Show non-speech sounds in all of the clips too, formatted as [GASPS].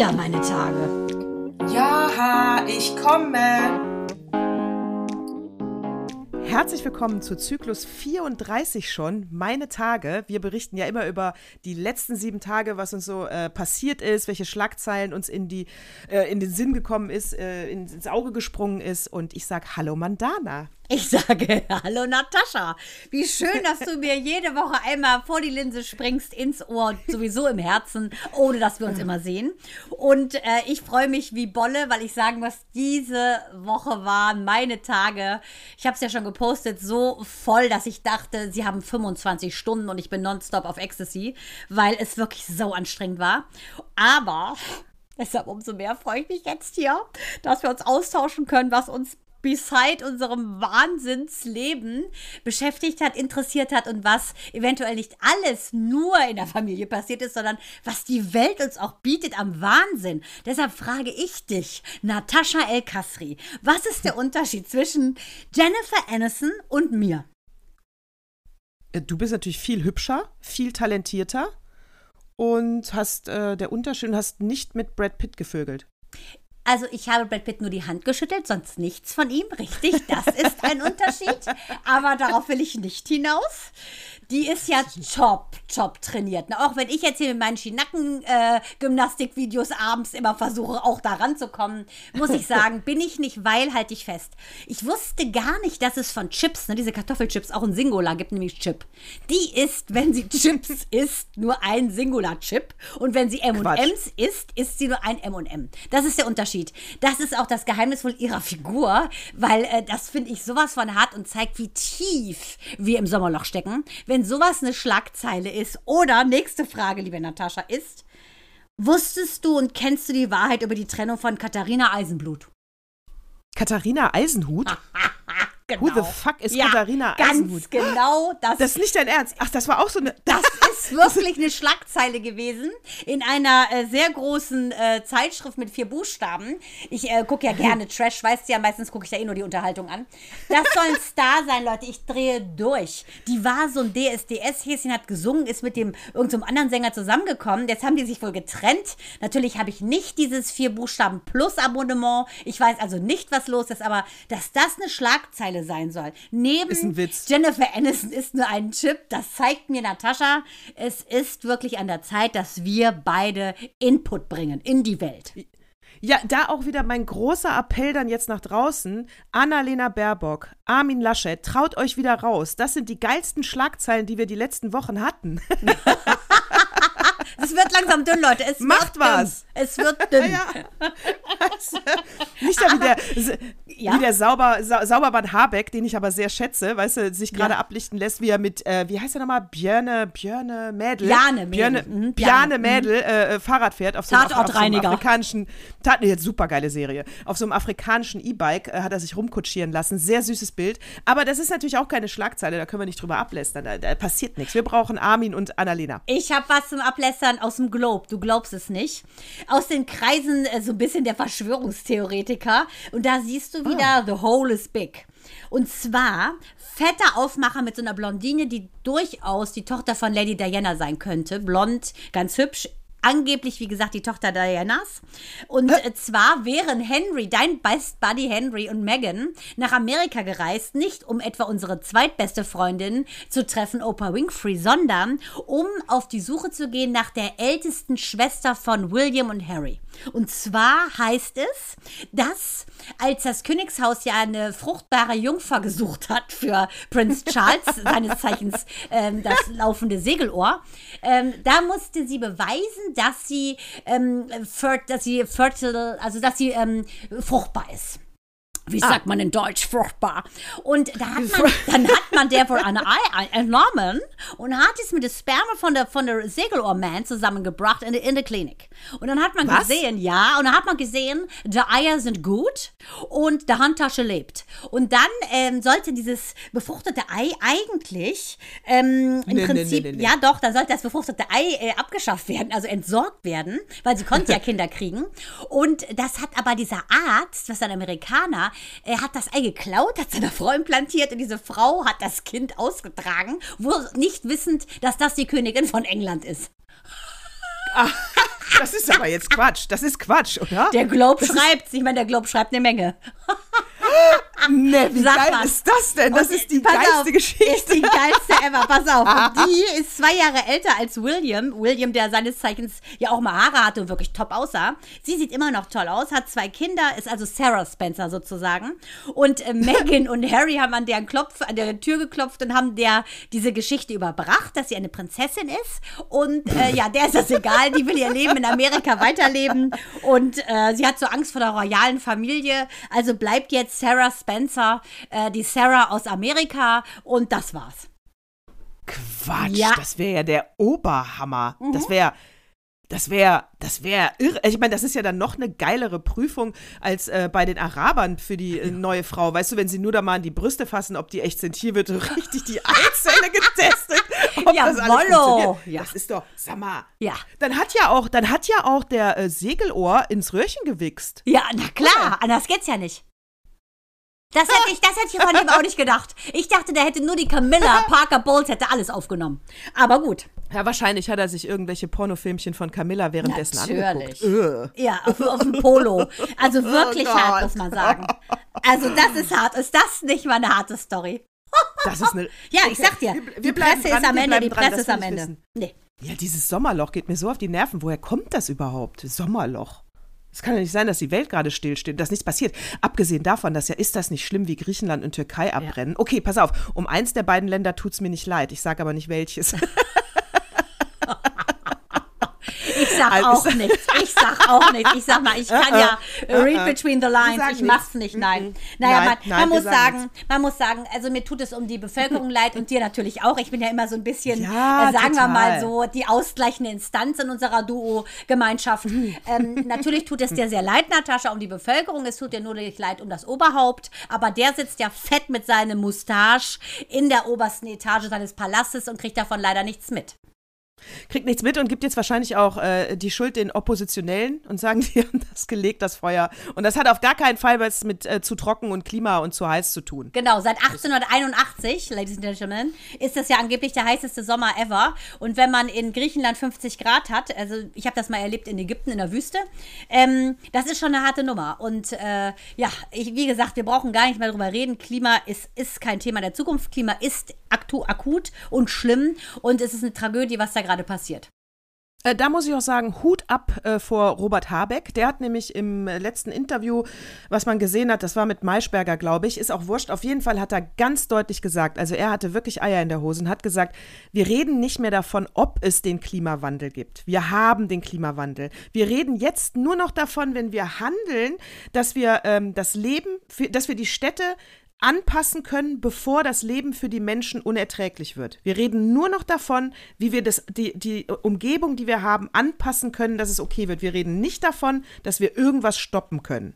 wieder meine Tage. Ja, ich komme. Herzlich willkommen zu Zyklus 34 schon, meine Tage. Wir berichten ja immer über die letzten sieben Tage, was uns so äh, passiert ist, welche Schlagzeilen uns in, die, äh, in den Sinn gekommen ist, äh, ins Auge gesprungen ist. Und ich sage Hallo Mandana. Ich sage [LAUGHS] Hallo Natascha. Wie schön, dass du mir jede Woche einmal vor die Linse springst, ins Ohr, sowieso im Herzen, ohne dass wir uns immer sehen. Und äh, ich freue mich wie Bolle, weil ich sagen muss, diese Woche waren meine Tage. Ich habe es ja schon gepostet, so voll, dass ich dachte, sie haben 25 Stunden und ich bin nonstop auf Ecstasy, weil es wirklich so anstrengend war. Aber Deshalb umso mehr freue ich mich jetzt hier, dass wir uns austauschen können, was uns beside unserem Wahnsinnsleben beschäftigt hat, interessiert hat und was eventuell nicht alles nur in der Familie passiert ist, sondern was die Welt uns auch bietet am Wahnsinn. Deshalb frage ich dich, Natascha El Kasri, was ist der Unterschied zwischen Jennifer Aniston und mir? Äh, du bist natürlich viel hübscher, viel talentierter und hast äh, der Unterschied hast nicht mit Brad Pitt gevögelt. Also ich habe Brad Pitt nur die Hand geschüttelt, sonst nichts von ihm. Richtig, das ist ein [LAUGHS] Unterschied. Aber darauf will ich nicht hinaus. Die ist ja top, top trainiert. Na, auch wenn ich jetzt hier mit meinen Schinacken-Gymnastik-Videos äh, abends immer versuche, auch da ranzukommen, muss ich sagen, [LAUGHS] bin ich nicht, weil halte ich fest. Ich wusste gar nicht, dass es von Chips, ne, diese Kartoffelchips, auch ein Singular gibt, nämlich Chip. Die ist, wenn sie [LAUGHS] Chips isst, nur ein Singular-Chip. Und wenn sie M&M's isst, isst sie nur ein M&M. Das ist der Unterschied. Das ist auch das Geheimnis wohl ihrer Figur, weil äh, das finde ich sowas von hart und zeigt, wie tief wir im Sommerloch stecken. Wenn wenn sowas eine Schlagzeile ist. Oder, nächste Frage, liebe Natascha, ist, wusstest du und kennst du die Wahrheit über die Trennung von Katharina Eisenblut? Katharina Eisenhut? [LAUGHS] genau. Who the fuck ist ja, Katharina ganz Eisenhut? genau. Das, Das ist nicht dein Ernst. Ach, das war auch so eine. das [LAUGHS] ist wirklich eine Schlagzeile gewesen in einer äh, sehr großen äh, Zeitschrift mit vier Buchstaben. Ich äh, gucke ja gerne [LAUGHS] Trash, weißt du ja, meistens gucke ich ja eh nur die Unterhaltung an. Das soll ein Star sein, Leute. Ich drehe durch. Die war so ein DSDS-Häschen, hat gesungen, ist mit dem irgendeinem anderen Sänger zusammengekommen. Jetzt haben die sich wohl getrennt. Natürlich habe ich nicht dieses vier Buchstaben Plus Abonnement. Ich weiß also nicht, was los ist, aber dass das eine Schlagzeile sein soll. Neben. Jennifer Aniston ist nur ein Chip. Das zeigt mir Natascha. Es ist wirklich an der Zeit, dass wir beide Input bringen in die Welt. Ja, da auch wieder mein großer Appell dann jetzt nach draußen. Annalena Baerbock, Armin Laschet, traut euch wieder raus. Das sind die geilsten Schlagzeilen, die wir die letzten Wochen hatten. [LAUGHS] Es wird langsam dünn, Leute. Es Macht wird was. Dünn. Es wird dünn. [LAUGHS] ja. Also, nicht da wie der, Ja. wie der Sauber, Sa Sauberband Habeck, den ich aber sehr schätze, weißt du, sich gerade ablichten lässt, wie er mit, äh, wie heißt er nochmal? Björne, Björne Mädel. Bjarne Mädel. Björne, Mhm, Bjarne Bjarne. Mädel äh, äh, Fahrrad fährt auf so einem, auf so einem Tatortreiniger. afrikanischen, Tat, nee, super geile Serie. Auf so einem afrikanischen E-Bike äh, hat er sich rumkutschieren lassen. Sehr süßes Bild. Aber das ist natürlich auch keine Schlagzeile, da können wir nicht drüber ablästern. Da, da passiert nichts. Wir brauchen Armin und Annalena. Ich habe was zum Ablässern aus dem Globe. Du glaubst es nicht. Aus den Kreisen äh, so ein bisschen der Verschwörungstheoretiker. Und da siehst du wieder, the hole is big. Und zwar fetter Aufmacher mit so einer Blondine, die durchaus die Tochter von Lady Diana sein könnte. Blond, ganz hübsch. Angeblich, wie gesagt, die Tochter Dianas. Und äh, zwar wären Henry, dein Best Buddy Henry und Meghan nach Amerika gereist, nicht um etwa unsere zweitbeste Freundin zu treffen, Oprah Winfrey, sondern um auf die Suche zu gehen nach der ältesten Schwester von William und Harry. Und zwar heißt es, dass als das Königshaus ja eine fruchtbare Jungfer gesucht hat für Prinz Charles, [LAUGHS] seines Zeichens ähm, das laufende Segelohr, ähm, da musste sie beweisen, dass sie, ähm, fer dass sie fertile, also dass sie ähm, fruchtbar ist. Wie sagt man in Deutsch? Fruchtbar. Und da hat man, dann hat man der wohl eine Ei entnommen und hat es mit der Sperma von der, von der Segelohrman zusammengebracht in der, in der Klinik. Und dann hat man Was? gesehen, ja, und dann hat man gesehen, die Eier sind gut und der Handtasche lebt. Und dann ähm, sollte dieses befruchtete Ei eigentlich ähm, im Nee, Prinzip, nee, nee, nee. ja doch, dann sollte das befruchtete Ei äh, abgeschafft werden, also entsorgt werden, weil sie konnte ja [LAUGHS] Kinder kriegen. Und das hat aber dieser Arzt, was ein Amerikaner, er hat das Ei geklaut, hat seiner Frau implantiert und diese Frau hat das Kind ausgetragen, wohl nicht wissend, dass das die Königin von England ist. [LAUGHS] Das ist aber jetzt Quatsch. Das ist Quatsch, oder? Der Globe schreibt, ich meine, der Globe schreibt eine Menge. [LAUGHS] Ne, wie Sag geil mal. ist das denn? Das Und, ist die geilste auf, Geschichte. Ist die geilste ever. Pass auf. Und [LAUGHS] die ist zwei Jahre älter als William. William, der seines Zeichens ja auch mal Haare hatte und wirklich top aussah. Sie sieht immer noch toll aus, hat zwei Kinder, ist also Sarah Spencer sozusagen. Und äh, [LAUGHS] Meghan und Harry haben an deren Klopf, an der Tür geklopft und haben der diese Geschichte überbracht, dass sie eine Prinzessin ist. Und äh, ja, der ist das egal. Die will ihr Leben in Amerika weiterleben. Und äh, sie hat so Angst vor der royalen Familie. Also bleibt jetzt Sarah Spencer, äh, die Sarah aus Amerika. Und das war's. Quatsch, Ja. das wäre ja der Oberhammer. Das wäre, das wäre, das wäre irre. Ich meine, das ist ja dann noch eine geilere Prüfung als äh, bei den Arabern für die äh, neue Frau. Weißt du, wenn sie nur da mal an die Brüste fassen, ob die echt sind. Hier wird [LAUGHS] richtig die Eizelle getestet. Ob das alles funktioniert. Ja. Das ist doch, sag mal. Ja. Dann hat ja auch, dann hat ja auch der äh, Segelohr ins Röhrchen gewichst. Ja, na klar, anders geht's ja nicht. Das hätte ich, das hätte ich von ihm auch nicht gedacht. Ich dachte, der hätte nur die Camilla [LAUGHS] Parker Bowles hätte alles aufgenommen. Aber gut. Ja, wahrscheinlich hat er sich irgendwelche Pornofilmchen von Camilla währenddessen Natürlich. angeguckt. Äh. Ja, auf, auf dem Polo. Also [LAUGHS] wirklich Oh hart, muss man sagen. Also das ist hart. Ist das nicht mal eine harte Story? [LAUGHS] Das ist eine. Ja, Okay, ich sag dir, wir- die wir bleiben Presse dran, ist am Ende, die dran, Presse ist am Ende. Nee. Ja, dieses Sommerloch geht mir so auf die Nerven. Woher kommt das überhaupt? Sommerloch. Es kann ja nicht sein, dass die Welt gerade stillsteht, dass nichts passiert. Abgesehen davon, dass ja ist das nicht schlimm, wie Griechenland und Türkei abbrennen. Okay, pass auf. Um eins der beiden Länder tut es mir nicht leid. Ich sage aber nicht welches. [LAUGHS] Ich sag auch nichts. Ich sag auch nichts. Ich sag mal, ich kann ja äh, read uh-uh. between the Wir lines. Ich mach's nichts. nicht. Nein. Mm-mm. Naja, man, man muss sagen sagen, man muss sagen, also mir tut es um die Bevölkerung [LAUGHS] leid und dir natürlich auch. Ich bin ja immer so ein bisschen, Ja, äh, sagen wir mal total. so, die ausgleichende Instanz in unserer Duo-Gemeinschaft. ähm, [LAUGHS] natürlich tut es dir sehr leid, Natascha, um die Bevölkerung. Es tut dir nur nicht leid um das Oberhaupt. Aber der sitzt ja fett mit seinem Mustache in der obersten Etage seines Palastes und kriegt davon leider nichts mit. Kriegt nichts mit und gibt jetzt wahrscheinlich auch äh, die Schuld den Oppositionellen und sagen, [LAUGHS] die haben das gelegt, das Feuer. Und das hat auf gar keinen Fall was mit äh, zu trocken und Klima und zu heiß zu tun. Genau, seit 1881, Ladies and Gentlemen, ist das ja angeblich der heißeste Sommer ever. Und wenn man in Griechenland 50 Grad hat, also ich habe das mal erlebt in Ägypten in der Wüste, ähm, das ist schon eine harte Nummer. Und äh, ja, ich, wie gesagt, wir brauchen gar nicht mehr drüber reden. Klima ist, ist kein Thema der Zukunft. Klima ist akut und schlimm. Und es ist eine Tragödie, was da gerade passiert. Äh, da muss ich auch sagen, Hut ab äh, vor Robert Habeck. Der hat nämlich im äh, letzten Interview, was man gesehen hat, das war mit Maischberger, glaube ich, ist auch wurscht. Auf jeden Fall hat er ganz deutlich gesagt, also er hatte wirklich Eier in der Hose und hat gesagt, wir reden nicht mehr davon, ob es den Klimawandel gibt. Wir haben den Klimawandel. Wir reden jetzt nur noch davon, wenn wir handeln, dass wir ähm, das Leben, für, dass wir die Städte anpassen können, bevor das Leben für die Menschen unerträglich wird. Wir reden nur noch davon, wie wir das, die, die Umgebung, die wir haben, anpassen können, dass es okay wird. Wir reden nicht davon, dass wir irgendwas stoppen können.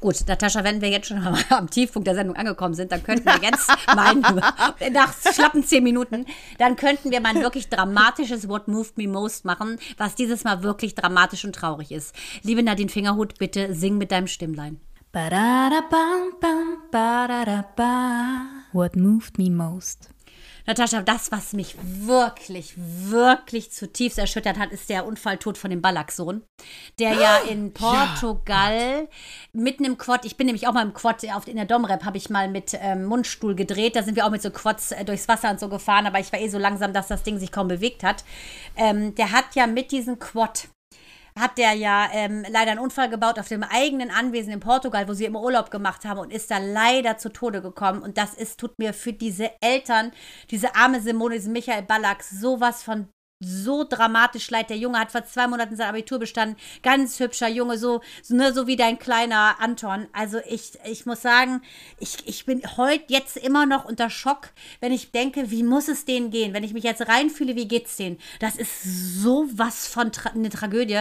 Gut, Natascha, wenn wir jetzt schon am, [LAUGHS] Tiefpunkt der Sendung angekommen sind, dann könnten wir jetzt [LAUGHS] mal [LAUGHS] nach schlappen zehn Minuten, dann könnten wir mal ein wirklich dramatisches What Moved Me Most machen, was dieses Mal wirklich dramatisch und traurig ist. Liebe Nadine Fingerhut, bitte sing mit deinem Stimmlein. What moved me most? Natascha, das, was mich wirklich, wirklich zutiefst erschüttert hat, ist der Unfalltod von dem Ballack-Sohn, der ja in Portugal mitten im Quad, ich bin nämlich auch mal im Quad, auf, in der Domrep habe ich mal mit ähm, Mundstuhl gedreht, da sind wir auch mit so Quads äh, durchs Wasser und so gefahren, aber ich war eh so langsam, dass das Ding sich kaum bewegt hat. Ähm, der hat ja mit diesem Quad hat der ja ähm, leider einen Unfall gebaut auf dem eigenen Anwesen in Portugal, wo sie immer Urlaub gemacht haben und ist da leider zu Tode gekommen. Und das ist, tut mir für diese Eltern, diese arme Simone, diesen Michael Ballack, sowas von so dramatisch leid. Der Junge hat vor zwei Monaten sein Abitur bestanden. Ganz hübscher Junge, so, so, ne, so wie dein kleiner Anton. Also ich, ich muss sagen, ich, ich bin heute jetzt immer noch unter Schock, wenn ich denke, wie muss es denen gehen? Wenn ich mich jetzt reinfühle, wie geht's denen? Das ist sowas von tra eine Tragödie.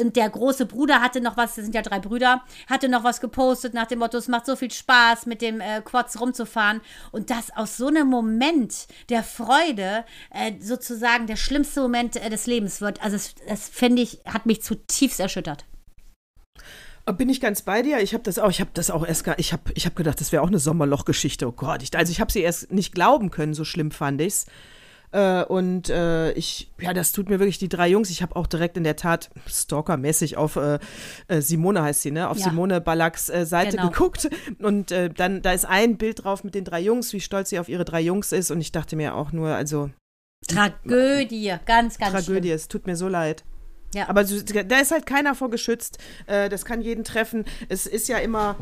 Und der große Bruder hatte noch was, das sind ja drei Brüder, hatte noch was gepostet nach dem Motto, es macht so viel Spaß, mit dem äh, Quads rumzufahren. Und das aus so einem Moment der Freude äh, sozusagen der schlimmste Moment äh, des Lebens wird. Also das, das finde ich, hat mich zutiefst erschüttert. Bin ich ganz bei dir? Ich habe das auch, ich habe das auch erst gar, ich habe ich hab gedacht, das wäre auch eine Sommerlochgeschichte. Oh Gott, ich, also ich habe sie erst nicht glauben können, so schlimm fand ich's. Äh, und äh, ich, ja, das tut mir wirklich die drei Jungs. Ich habe auch direkt in der Tat stalkermäßig auf äh, äh Simone heißt sie, ne? Auf Ja. Simone Ballacks äh, Seite Genau. geguckt. Und äh, dann, da ist ein Bild drauf mit den drei Jungs, wie stolz sie auf ihre drei Jungs ist. Und ich dachte mir auch nur, also Tragödie, ganz, ganz Tragödie, es tut mir so leid. Ja. Aber da ist halt keiner vor geschützt. Äh, das kann jeden treffen. Es ist ja immer.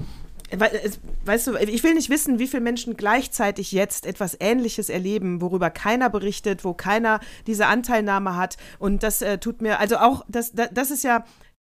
Weißt du, ich will nicht wissen, wie viele Menschen gleichzeitig jetzt etwas Ähnliches erleben, worüber keiner berichtet, wo keiner diese Anteilnahme hat. Und das äh, tut mir, also auch, das, das ist ja,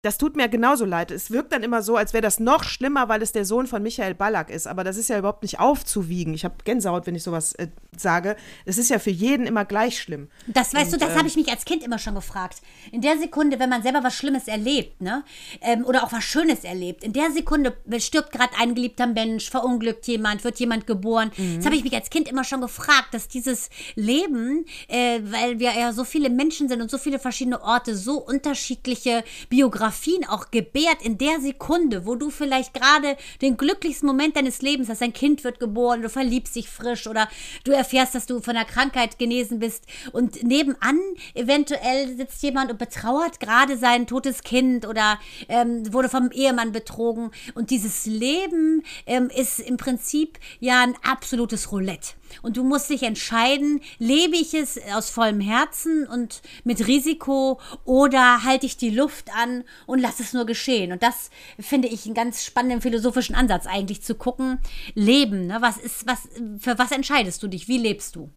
das tut mir genauso leid. Es wirkt dann immer so, als wäre das noch schlimmer, weil es der Sohn von Michael Ballack ist. Aber das ist ja überhaupt nicht aufzuwiegen. Ich habe Gänsehaut, wenn ich sowas äh, sage. Es ist ja für jeden immer gleich schlimm. Das weißt du, das ähm, habe ich mich als Kind immer schon gefragt. In der Sekunde, wenn man selber was Schlimmes erlebt, ne, ähm, oder auch was Schönes erlebt, in der Sekunde stirbt gerade ein geliebter Mensch, verunglückt jemand, wird jemand geboren. Mhm. Das habe ich mich als Kind immer schon gefragt, dass dieses Leben, äh, weil wir ja so viele Menschen sind und so viele verschiedene Orte, so unterschiedliche Biografien auch gebärt in der Sekunde, wo du vielleicht gerade den glücklichsten Moment deines Lebens hast, dein Kind wird geboren, du verliebst dich frisch oder du erfährst, dass du von einer Krankheit genesen bist. Und nebenan eventuell sitzt jemand und betrauert gerade sein totes Kind oder ähm, wurde vom Ehemann betrogen. Und dieses Leben ähm, ist im Prinzip ja ein absolutes Roulette. Und du musst dich entscheiden, lebe ich es aus vollem Herzen und mit Risiko oder halte ich die Luft an und lass es nur geschehen. Und das finde ich einen ganz spannenden philosophischen Ansatz eigentlich zu gucken. Leben, ne? was ist, was, für was entscheidest du dich? Wie lebst du?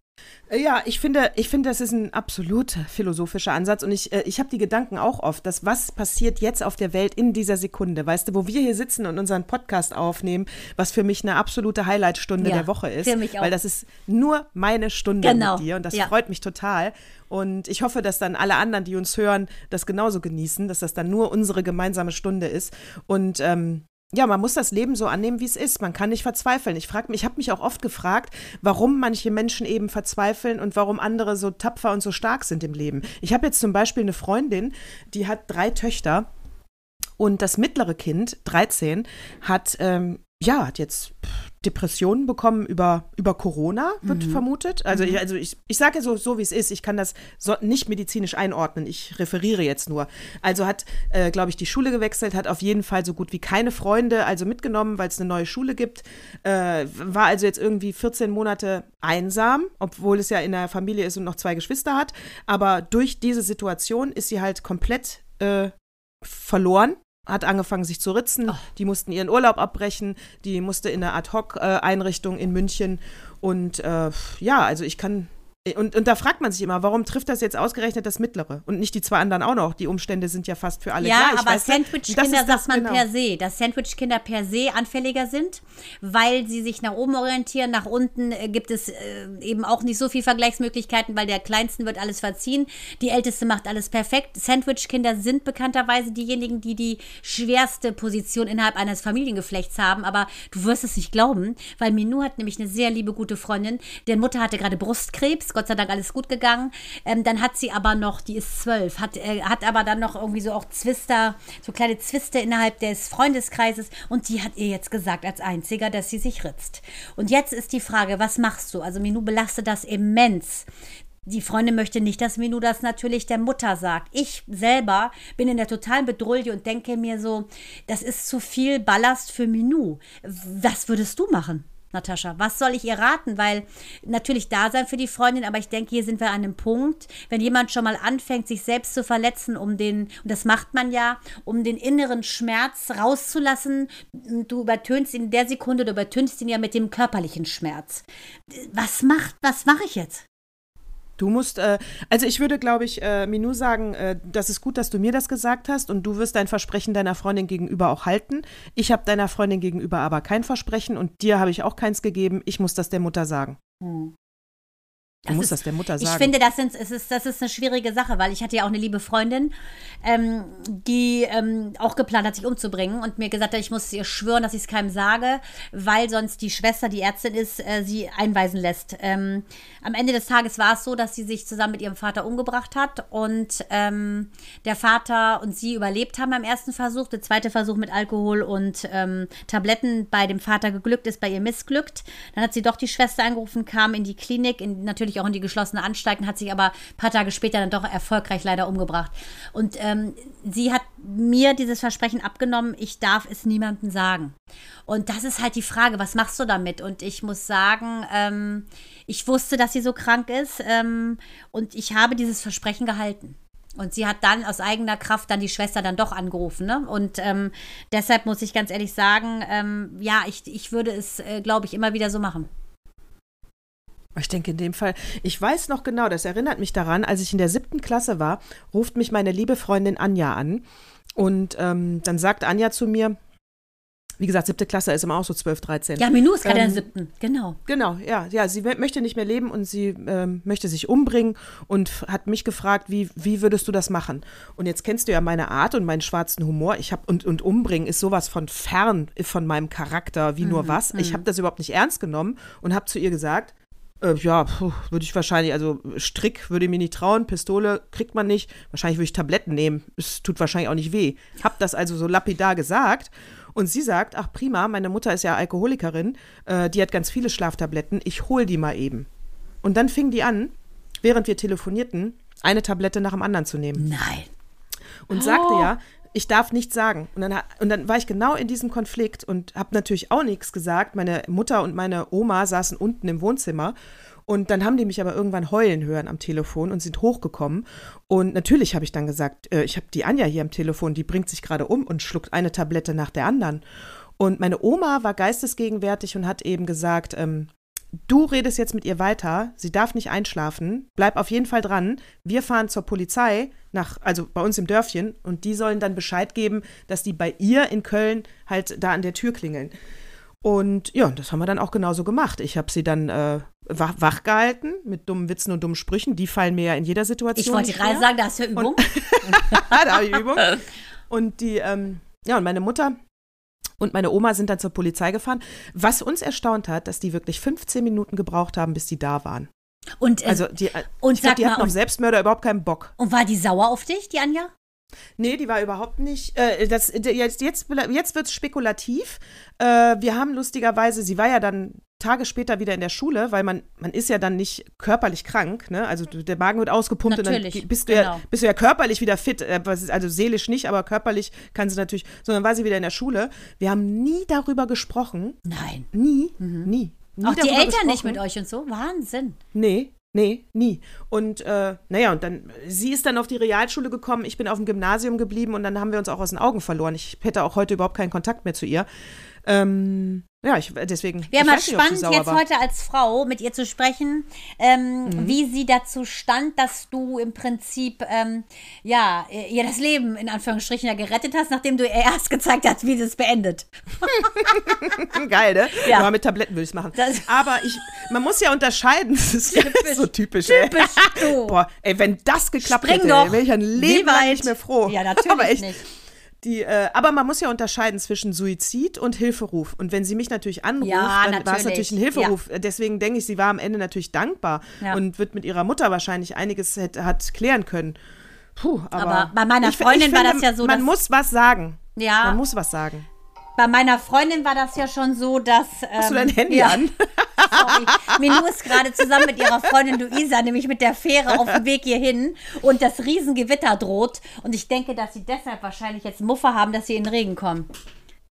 Äh, Ja, ich finde, ich finde, das ist ein absolut philosophischer Ansatz und ich, äh, ich habe die Gedanken auch oft, dass was passiert jetzt auf der Welt in dieser Sekunde, weißt du, wo wir hier sitzen und unseren Podcast aufnehmen, was für mich eine absolute Highlightstunde Ja, der Woche ist, für mich auch. weil das ist nur meine Stunde Genau, mit dir und das ja. freut mich total und ich hoffe, dass dann alle anderen, die uns hören, das genauso genießen, dass das dann nur unsere gemeinsame Stunde ist und ähm, ja, man muss das Leben so annehmen, wie es ist. Man kann nicht verzweifeln. Ich frage mich, ich habe mich auch oft gefragt, warum manche Menschen eben verzweifeln und warum andere so tapfer und so stark sind im Leben. Ich habe jetzt zum Beispiel eine Freundin, die hat drei Töchter und das mittlere Kind, 13, hat ähm, ja, hat jetzt Depressionen bekommen über, über Corona, wird vermutet. Also, ich, also ich, ich sage so, so wie es ist. Ich kann das so nicht medizinisch einordnen. Ich referiere jetzt nur. Also hat, äh, glaube ich, die Schule gewechselt, hat auf jeden Fall so gut wie keine Freunde also mitgenommen, weil es eine neue Schule gibt. Äh, war also jetzt irgendwie 14 Monate einsam, obwohl es ja in der Familie ist und noch zwei Geschwister hat. Aber durch diese Situation ist sie halt komplett äh, verloren hat angefangen, sich zu ritzen. Die mussten ihren Urlaub abbrechen. Die musste in eine Ad-Hoc-Einrichtung in München. Und äh, ja, also ich kann. Und, und da fragt man sich immer, warum trifft das jetzt ausgerechnet das Mittlere und nicht die zwei anderen auch noch? Die Umstände sind ja fast für alle ja, gleich. aber? Und das Sandwich-Kinder sagt man genau. per se, dass Sandwich-Kinder per se anfälliger sind, weil sie sich nach oben orientieren. Nach unten äh, gibt es äh, eben auch nicht so viel Vergleichsmöglichkeiten, weil der Kleinsten wird alles verziehen, die Älteste macht alles perfekt. Sandwich-Kinder sind bekannterweise diejenigen, die die schwerste Position innerhalb eines Familiengeflechts haben, aber du wirst es nicht glauben, weil Minou hat nämlich eine sehr liebe, gute Freundin, deren Mutter hatte gerade Brustkrebs, Gott sei Dank alles gut gegangen. Ähm, dann hat sie aber noch, die ist zwölf, hat, äh, hat aber dann noch irgendwie so auch Zwister, so kleine Zwiste innerhalb des Freundeskreises und die hat ihr jetzt gesagt als einziger, dass sie sich ritzt. Und jetzt ist die Frage, was machst du? Also Minou belastet das immens. Die Freundin möchte nicht, dass Minou das natürlich der Mutter sagt. Ich selber bin in der totalen Bedrulle und denke mir so, das ist zu viel Ballast für Minou. Was würdest du machen? Natascha, was soll ich ihr raten? Weil natürlich da sein für die Freundin, aber ich denke, hier sind wir an einem Punkt, wenn jemand schon mal anfängt, sich selbst zu verletzen, um den, und das macht man ja, um den inneren Schmerz rauszulassen, du übertönst ihn in der Sekunde, du übertönst ihn ja mit dem körperlichen Schmerz. Was macht, was mache ich jetzt? Du musst, äh, also ich würde, glaube ich, äh, Minou sagen, äh, das ist gut, dass du mir das gesagt hast und du wirst dein Versprechen deiner Freundin gegenüber auch halten. Ich habe deiner Freundin gegenüber aber kein Versprechen und dir habe ich auch keins gegeben. Ich muss das der Mutter sagen. Du Das musst ist- das der Mutter sagen. Ich finde, das, sind, es ist, das ist eine schwierige Sache, weil ich hatte ja auch eine liebe Freundin, ähm, die ähm, auch geplant hat, sich umzubringen und mir gesagt hat, ich muss ihr schwören, dass ich es keinem sage, weil sonst die Schwester, die Ärztin ist, äh, sie einweisen lässt. Ähm, am Ende des Tages war es so, dass sie sich zusammen mit ihrem Vater umgebracht hat und ähm, der Vater und sie überlebt haben beim ersten Versuch. Der zweite Versuch mit Alkohol und ähm, Tabletten bei dem Vater geglückt ist, bei ihr missglückt. Dann hat sie doch die Schwester angerufen, kam in die Klinik, in, natürlich auch in die geschlossene Anstalt und hat sich aber ein paar Tage später dann doch erfolgreich leider umgebracht. Und ähm, sie hat mir dieses Versprechen abgenommen, ich darf es niemandem sagen. Und das ist halt die Frage, was machst du damit? Und ich muss sagen, ähm, ich wusste, dass sie so krank ist ähm, und ich habe dieses Versprechen gehalten. Und sie hat dann aus eigener Kraft dann die Schwester dann doch angerufen. Ne? Und ähm, deshalb muss ich ganz ehrlich sagen, ähm, ja, ich, ich würde es, äh, glaube ich, immer wieder so machen. Ich denke in dem Fall, ich weiß noch genau, das erinnert mich daran, als ich in der siebten Klasse war, ruft mich meine liebe Freundin Anja an. Und ähm, dann sagt Anja zu mir, wie gesagt, siebte Klasse ist immer auch so 12, 13. Ja, Minu ist gerade Ähm, in der siebten, genau. Genau, ja, ja, sie möchte nicht mehr leben und sie ähm, möchte sich umbringen und hat mich gefragt, wie, wie würdest du das machen? Und jetzt kennst du ja meine Art und meinen schwarzen Humor. Ich habe und, und umbringen ist sowas von fern von meinem Charakter wie nur was. Ich habe das überhaupt nicht ernst genommen und habe zu ihr gesagt, äh, ja, würde ich wahrscheinlich, also Strick würde ich mir nicht trauen, Pistole kriegt man nicht. Wahrscheinlich würde ich Tabletten nehmen. Es tut wahrscheinlich auch nicht weh. Hab das also so lapidar gesagt. Und sie sagt, ach prima, meine Mutter ist ja Alkoholikerin, äh, die hat ganz viele Schlaftabletten, ich hol die mal eben. Und dann fing die an, während wir telefonierten, eine Tablette nach dem anderen zu nehmen Nein. und sagte ja, ich darf nichts sagen. Und dann, und dann war ich genau in diesem Konflikt und habe natürlich auch nichts gesagt. Meine Mutter und meine Oma saßen unten im Wohnzimmer. Und dann haben die mich aber irgendwann heulen hören am Telefon und sind hochgekommen. Und natürlich habe ich dann gesagt, äh, ich habe die Anja hier am Telefon, die bringt sich gerade um und schluckt eine Tablette nach der anderen. Und meine Oma war geistesgegenwärtig und hat eben gesagt, ähm, du redest jetzt mit ihr weiter, sie darf nicht einschlafen, bleib auf jeden Fall dran. Wir fahren zur Polizei, nach, also bei uns im Dörfchen, und die sollen dann Bescheid geben, dass die bei ihr in Köln halt da an der Tür klingeln. Und ja, das haben wir dann auch genauso gemacht. Ich habe sie dann äh, wach, wach gehalten mit dummen Witzen und dummen Sprüchen. Die fallen mir ja in jeder Situation. Ich wollte gerade sagen, da hast du ja Übung. [LAUGHS] da habe ich Übung. [LAUGHS] Und die, ähm, ja, und meine Mutter und meine Oma sind dann zur Polizei gefahren. Was uns erstaunt hat, dass die wirklich 15 Minuten gebraucht haben, bis die da waren. Und, äh, Also die, äh, und sag die mal, hatten auf Selbstmörder überhaupt keinen Bock. und war die sauer auf dich, die Anja? Nee, die war überhaupt nicht. Äh, das, jetzt jetzt, jetzt wird es spekulativ. Äh, wir haben lustigerweise, sie war ja dann Tage später wieder in der Schule, weil man, man ist ja dann nicht körperlich krank, ne? Also der Magen wird ausgepumpt und Natürlich, dann bist du, ja, genau. bist du ja körperlich wieder fit. Äh, Also seelisch nicht, aber körperlich kann sie natürlich. Sondern war sie wieder in der Schule. Wir haben nie darüber gesprochen. Nein. Nie, nie. nie Mhm. Auch die Eltern nicht gesprochen. mit euch und so? Wahnsinn. Nee, nee, nie. Und äh, naja, und dann, sie ist dann auf die Realschule gekommen, ich bin auf dem Gymnasium geblieben und dann haben wir uns auch aus den Augen verloren. Ich hätte auch heute überhaupt keinen Kontakt mehr zu ihr. Ähm, ja, ich, deswegen. Wäre mal spannend, jetzt war. Mhm. heute als Frau mit ihr zu sprechen, ähm, wie sie dazu stand, dass du im Prinzip, ähm, ja, ihr das Leben in Anführungsstrichen ja gerettet hast, nachdem du ihr erst gezeigt hast, wie sie es beendet. [LAUGHS] Geil, ne? Ja. Ja. mit Tabletten würde ich es machen. Das- [LAUGHS] Aber ich, man muss ja unterscheiden. [LAUGHS] Das ist so typisch, Typisch ey. du. Boah, ey, wenn das geklappt Spring hätte, wäre ich ein Leben lang nicht mehr froh. Ja, natürlich Aber echt, nicht. Die, äh, aber man muss ja unterscheiden zwischen Suizid und Hilferuf. Und wenn sie mich natürlich anruft, Ja, dann war es natürlich. ein Hilferuf. Deswegen denke ich, sie war am Ende natürlich dankbar Ja. und wird mit ihrer Mutter wahrscheinlich einiges hat, hat klären können. Puh, aber, Aber bei meiner ich Freundin ich war finde, das ja so, Man muss was sagen. Ja. Man muss was sagen. Bei meiner Freundin war das ja schon so, dass. Ähm, Hast du dein Handy ja, an? [LAUGHS] Sorry. Minu ist gerade zusammen mit ihrer Freundin Luisa, nämlich mit der Fähre auf dem Weg hierhin und das Riesengewitter droht. Und ich denke, dass sie deshalb wahrscheinlich jetzt Muffe haben, dass sie in den Regen kommen.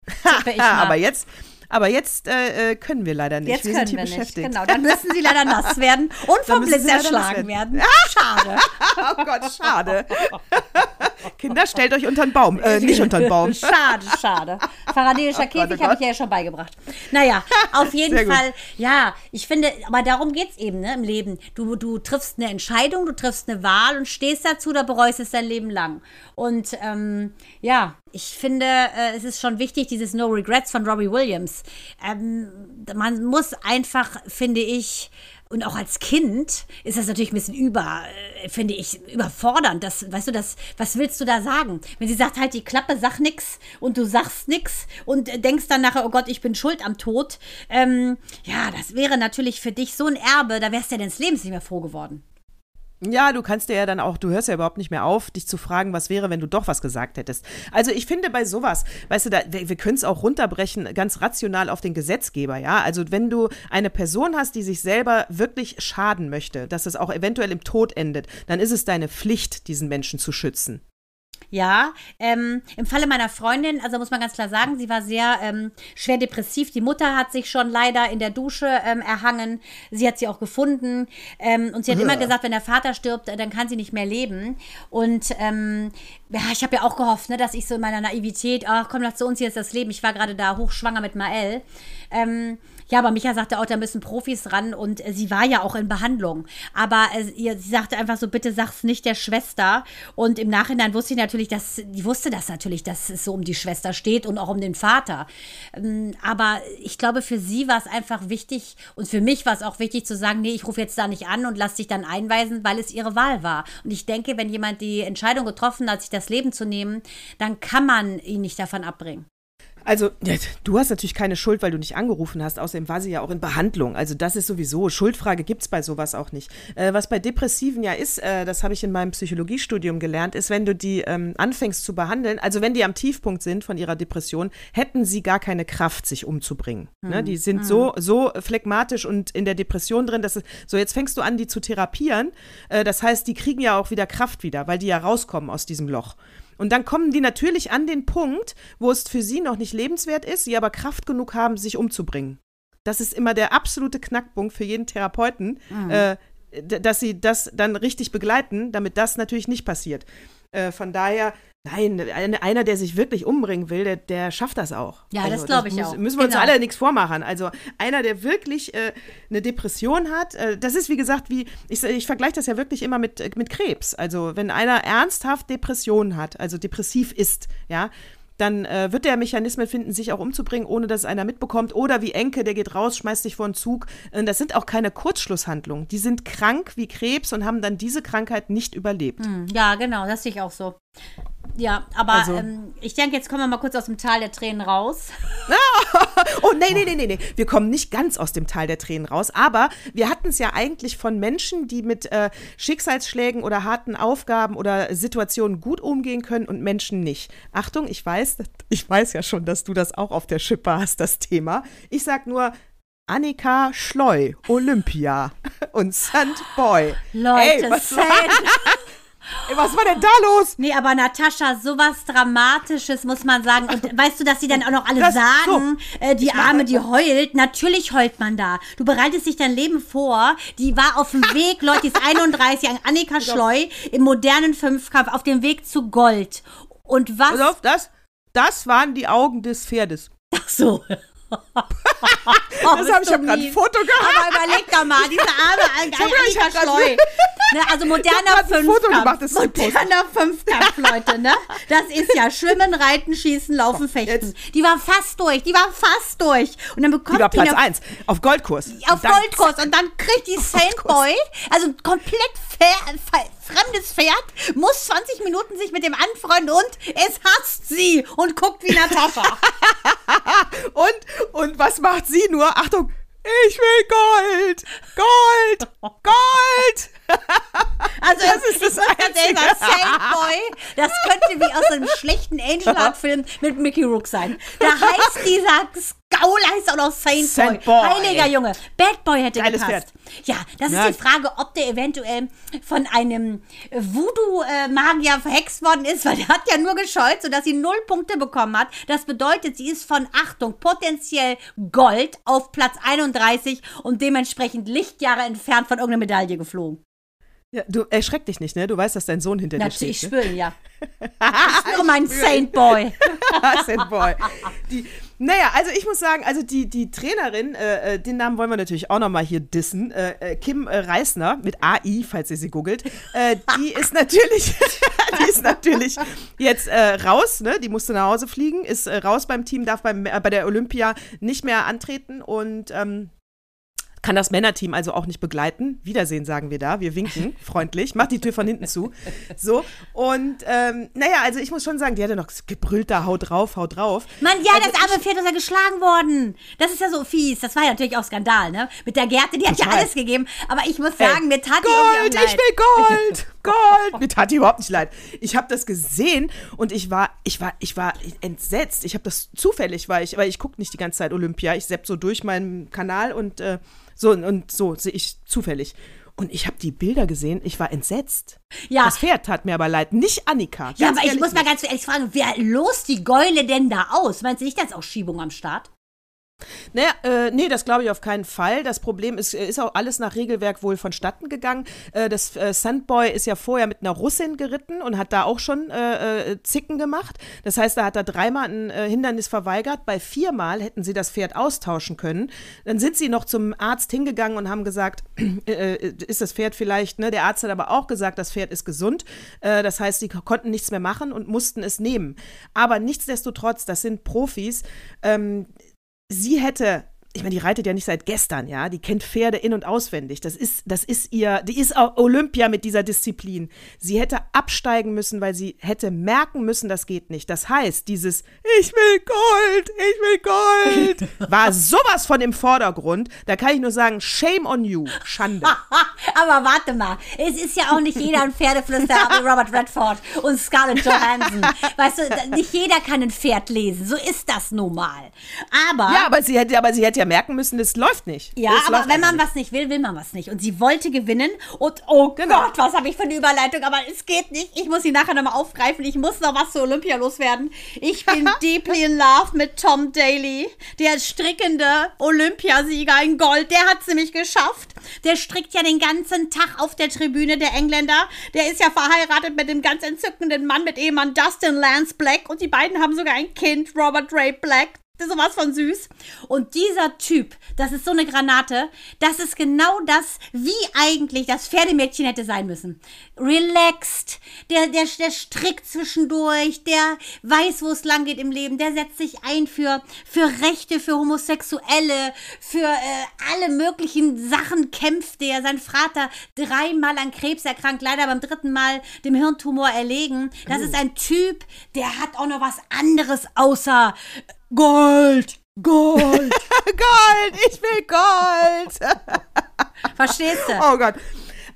[LAUGHS] Aber jetzt, aber jetzt äh, äh, können wir leider nicht. Jetzt wir können wir nicht. Genau, dann müssen sie leider nass [LAUGHS] werden und vom Blitz erschlagen werden. werden. [LAUGHS] Schade. Oh Gott, schade. [LAUGHS] Kinder, stellt euch unter den Baum. Äh, nicht unter den Baum. Schade, schade. Faradäischer Gott, oh Käfig habe ich ja schon beigebracht. Naja, auf jeden Sehr gut. Fall, ja, ich finde, aber darum geht es eben ne, im Leben. Du, du triffst eine Entscheidung, du triffst eine Wahl und stehst dazu oder bereust es dein Leben lang. Und ähm, ja, ich finde, äh, es ist schon wichtig, dieses No Regrets von Robbie Williams. Ähm, man muss einfach, finde ich, und auch als Kind ist das natürlich ein bisschen über, äh, finde ich, überfordernd. Das, weißt du, das, was willst du da sagen? Wenn sie sagt, halt die Klappe, sag nix und du sagst nix und äh, denkst dann nachher, oh Gott, ich bin schuld am Tod. Ähm, ja, das wäre natürlich für dich so ein Erbe, da wärst du ja deines Lebens nicht mehr froh geworden. Ja, du kannst dir ja dann auch, du hörst ja überhaupt nicht mehr auf, dich zu fragen, was wäre, wenn du doch was gesagt hättest. Also ich finde bei sowas, weißt du, da, wir, können es auch runterbrechen, ganz rational auf den Gesetzgeber, ja. Also wenn du eine Person hast, die sich selber wirklich schaden möchte, dass es auch eventuell im Tod endet, dann ist es deine Pflicht, diesen Menschen zu schützen. Ja, ähm, im Falle meiner Freundin, also muss man ganz klar sagen, sie war sehr ähm, schwer depressiv. Die Mutter hat sich schon leider in der Dusche ähm, erhangen. Sie hat sie auch gefunden. Ähm, und sie hat Ja. immer gesagt, wenn der Vater stirbt, äh, dann kann sie nicht mehr leben. Und ähm, ja, ich habe ja auch gehofft, ne, dass ich so in meiner Naivität, ach komm, lass zu uns, hier ist das Leben. Ich war gerade da hochschwanger mit Mael. Ähm, ja, aber Micha sagte auch, da müssen Profis ran und äh, sie war ja auch in Behandlung. Aber äh, ihr, sie sagte einfach so, bitte sag's nicht der Schwester. Und im Nachhinein wusste ich natürlich, dass, die wusste das natürlich, dass es so um die Schwester steht und auch um den Vater. Ähm, aber ich glaube, für sie war es einfach wichtig und für mich war es auch wichtig zu sagen, nee, ich rufe jetzt da nicht an und lass dich dann einweisen, weil es ihre Wahl war. Und ich denke, wenn jemand die Entscheidung getroffen hat, sich das Leben zu nehmen, dann kann man ihn nicht davon abbringen. Also, du hast natürlich keine Schuld, weil du nicht angerufen hast. Außerdem war sie ja auch in Behandlung. Also, das ist sowieso, Schuldfrage gibt es bei sowas auch nicht. Äh, was bei Depressiven ja ist, äh, das habe ich in meinem Psychologiestudium gelernt, ist, wenn du die ähm, anfängst zu behandeln, also wenn die am Tiefpunkt sind von ihrer Depression, hätten sie gar keine Kraft, sich umzubringen. Ne? Die sind so, so phlegmatisch und in der Depression drin, dass es, so jetzt fängst du an, die zu therapieren. Äh, das heißt, die kriegen ja auch wieder Kraft wieder, weil die ja rauskommen aus diesem Loch. Und dann kommen die natürlich an den Punkt, wo es für sie noch nicht lebenswert ist, sie aber Kraft genug haben, sich umzubringen. Das ist immer der absolute Knackpunkt für jeden Therapeuten, äh, d- dass sie das dann richtig begleiten, damit das natürlich nicht passiert. Äh, von daher, nein, ein- einer, der sich wirklich umbringen will, der, der schafft das auch. Also Ja, das glaube ich muss, auch. Müssen wir uns Genau. alle nichts vormachen. Also einer, der wirklich äh, eine Depression hat, äh, das ist wie gesagt, wie, ich, ich vergleiche das ja wirklich immer mit, äh, mit Krebs. Also wenn einer ernsthaft Depressionen hat, also depressiv ist, ja, dann äh, wird der Mechanismen finden, sich auch umzubringen, ohne dass es einer mitbekommt. Oder wie Enke, der geht raus, schmeißt sich vor den Zug. Äh, das sind auch keine Kurzschlusshandlungen. Die sind krank wie Krebs und haben dann diese Krankheit nicht überlebt. Ja, genau, das sehe ich auch so. Ja, aber Also- ähm, ich denke, jetzt kommen wir mal kurz aus dem Tal der Tränen raus. [LAUGHS] Oh, nee, nee, nee, nee, nee. Wir kommen nicht ganz aus dem Tal der Tränen raus, aber wir hatten es ja eigentlich von Menschen, die mit äh, Schicksalsschlägen oder harten Aufgaben oder Situationen gut umgehen können und Menschen nicht. Achtung, ich weiß, [LAUGHS] ich weiß ja schon, dass du das auch auf der Schippe hast, das Thema. Ich sag nur Annika Schleu, Olympia und Sandboy. Leute, Ey, was, sad. [LAUGHS] ey, was war denn da los? Nee, aber Natascha, sowas Dramatisches muss man sagen. Und weißt du, dass sie dann auch noch alle Das- sagen, äh, die Arme, das die heult. Natürlich heult man da. Du bereitest dich dein Leben vor. Die war auf dem Weg, Leute, die ist 31, an Annika Schleu im modernen Fünfkampf auf dem Weg zu Gold. Und was? Pass auf, das, das waren die Augen des Pferdes. Ach so. Das habe ich ja gerade ein Foto gehabt. Aber überleg doch mal, diese arme Annika Schleu. [LAUGHS] Ne, also moderner grad ein Foto Fünfkampf. gemacht, das moderner Fünfkampf, Leute, ne? Das ist ja Schwimmen, Reiten, Schießen, Laufen, Fechten. Die war fast durch, die war fast durch. Und dann bekommt Die war Platz eine 1 auf Goldkurs. auf dann- Goldkurs und dann kriegt die Saint Boy, also ein komplett fremdes Pferd, muss 20 Minuten sich mit dem anfreunden und es hasst sie und guckt wie Natascha. [LAUGHS] [LAUGHS] Und, und was macht sie nur? Achtung, ich will Gold! Gold! Gold! [LAUGHS] Also Das ist das Einzige. sagen, Saint Boy, das könnte wie aus einem schlechten [LAUGHS] Angel Art Film mit Mickey Rook sein. Da heißt dieser Gaul heißt auch noch Saint, Boy. Heiliger Junge. Bad Boy hätte Geiles gepasst. Ja, das Ja. ist die Frage, ob der eventuell von einem Voodoo-Magier verhext worden ist, [LAUGHS] weil der hat ja nur gescheut, sodass sie null Punkte bekommen hat. Das bedeutet, sie ist von Achtung potenziell Gold auf Platz 31 und dementsprechend Lichtjahre entfernt von irgendeiner Medaille geflogen. Ja, du erschreck dich nicht, ne? Du weißt, dass dein Sohn hinter dir Natürlich, ich steht. Ne? spüre ihn, ja. [LAUGHS] Ich spüre meinen Saint Boy. [LAUGHS] Saint Boy. Die, naja, also ich muss sagen, also die, die Trainerin, äh, äh, den Namen wollen wir natürlich auch nochmal hier dissen, äh, äh, Kim äh, Reisner mit AI, falls ihr sie googelt, äh, die [LAUGHS] ist natürlich, [LAUGHS] die ist natürlich jetzt äh, raus, ne? Die musste nach Hause fliegen, ist raus beim Team, darf beim, äh, bei der Olympia nicht mehr antreten und ähm, kann das Männerteam also auch nicht begleiten. Wiedersehen, sagen wir da. Wir winken [LAUGHS] freundlich. Macht die Tür von hinten zu. So. Und ähm, naja, also ich muss schon sagen, die hatte noch gebrüllt da, haut drauf, haut drauf. Mann, ja, Also das arme Pferd ist ja geschlagen worden. Das ist ja so fies. Das war ja natürlich auch Skandal, ne? Mit der Gerte, die hat ja Total. alles gegeben. Aber ich muss sagen, mir tat die Gold, irgendwie auch ich will Gold, [LAUGHS] Gold. Mir tat die überhaupt nicht leid. Ich habe das gesehen und ich war, ich war, ich war entsetzt. Ich habe das zufällig, weil ich, weil ich gucke nicht die ganze Zeit Olympia. Ich sepp so durch meinen Kanal und äh, so und so sehe ich zufällig. Und ich habe die Bilder gesehen. Ich war entsetzt. Ja. Das Pferd tat mir aber leid, nicht Annika. Ja, aber ich muss mal ganz ehrlich fragen, wer los die Geule denn da aus? Meinst du nicht, da ist auch Schiebung am Start? Naja, äh, nee, das glaube ich auf keinen Fall. Das Problem ist, äh, ist auch alles nach Regelwerk wohl vonstatten gegangen. Äh, das äh, Sandboy ist ja vorher mit einer Russin geritten und hat da auch schon äh, äh, Zicken gemacht. Das heißt, da hat er dreimal ein äh, Hindernis verweigert. Bei viermal hätten sie das Pferd austauschen können. Dann sind sie noch zum Arzt hingegangen und haben gesagt, [CLEARS THROAT] äh, ist das Pferd vielleicht, ne? Der Arzt hat aber auch gesagt, das Pferd ist gesund. Äh, das heißt, sie konnten nichts mehr machen und mussten es nehmen. Aber nichtsdestotrotz, das sind Profis. Ähm, sie hätte, ich meine, die reitet ja nicht seit gestern, ja, die kennt Pferde in- und auswendig. Das ist, das ist ihr, die ist auch Olympia mit dieser Disziplin. Sie hätte absteigen müssen, weil sie hätte merken müssen, das geht nicht. Das heißt, dieses Ich will Gold, ich will Gold, [LAUGHS] war sowas von im Vordergrund. Da kann ich nur sagen, shame on you, Schande. [LAUGHS] Aber warte mal, es ist ja auch nicht jeder ein Pferdeflüsterer [LAUGHS] wie Robert Redford und Scarlett Johansson. Weißt du, nicht jeder kann ein Pferd lesen. So ist das nun mal. Aber Ja, aber sie hätte, aber sie hätte ja merken müssen, das läuft nicht. Ja, das aber wenn man einfach was nicht will, will man was nicht. Und sie wollte gewinnen und oh Genau. Gott, was habe ich für eine Überleitung, aber es geht nicht. Ich muss sie nachher nochmal aufgreifen. Ich muss noch was zu Olympia loswerden. Ich bin [LAUGHS] deeply in love mit Tom Daly, der strickende Olympiasieger in Gold. Der hat es nämlich geschafft. Der strickt ja den ganzen Tag auf der Tribüne, der Engländer. Der ist ja verheiratet mit dem ganz entzückenden Mann, mit Ehemann Dustin Lance Black. Und die beiden haben sogar ein Kind, Robert Ray Black. Das ist sowas von süß. Und dieser Typ, das ist so eine Granate, das ist genau das, wie eigentlich das Pferdemädchen hätte sein müssen. Relaxed, der, der, der strickt zwischendurch, der weiß, wo es lang geht im Leben, der setzt sich ein für, für Rechte, für Homosexuelle, für äh, alle möglichen Sachen kämpft der. Sein Vater dreimal an Krebs erkrankt, leider beim dritten Mal dem Hirntumor erlegen. Das ist ein Typ, der hat auch noch was anderes außer Gold. Gold. [LAUGHS] Gold, ich will Gold. Verstehst du? Oh Gott.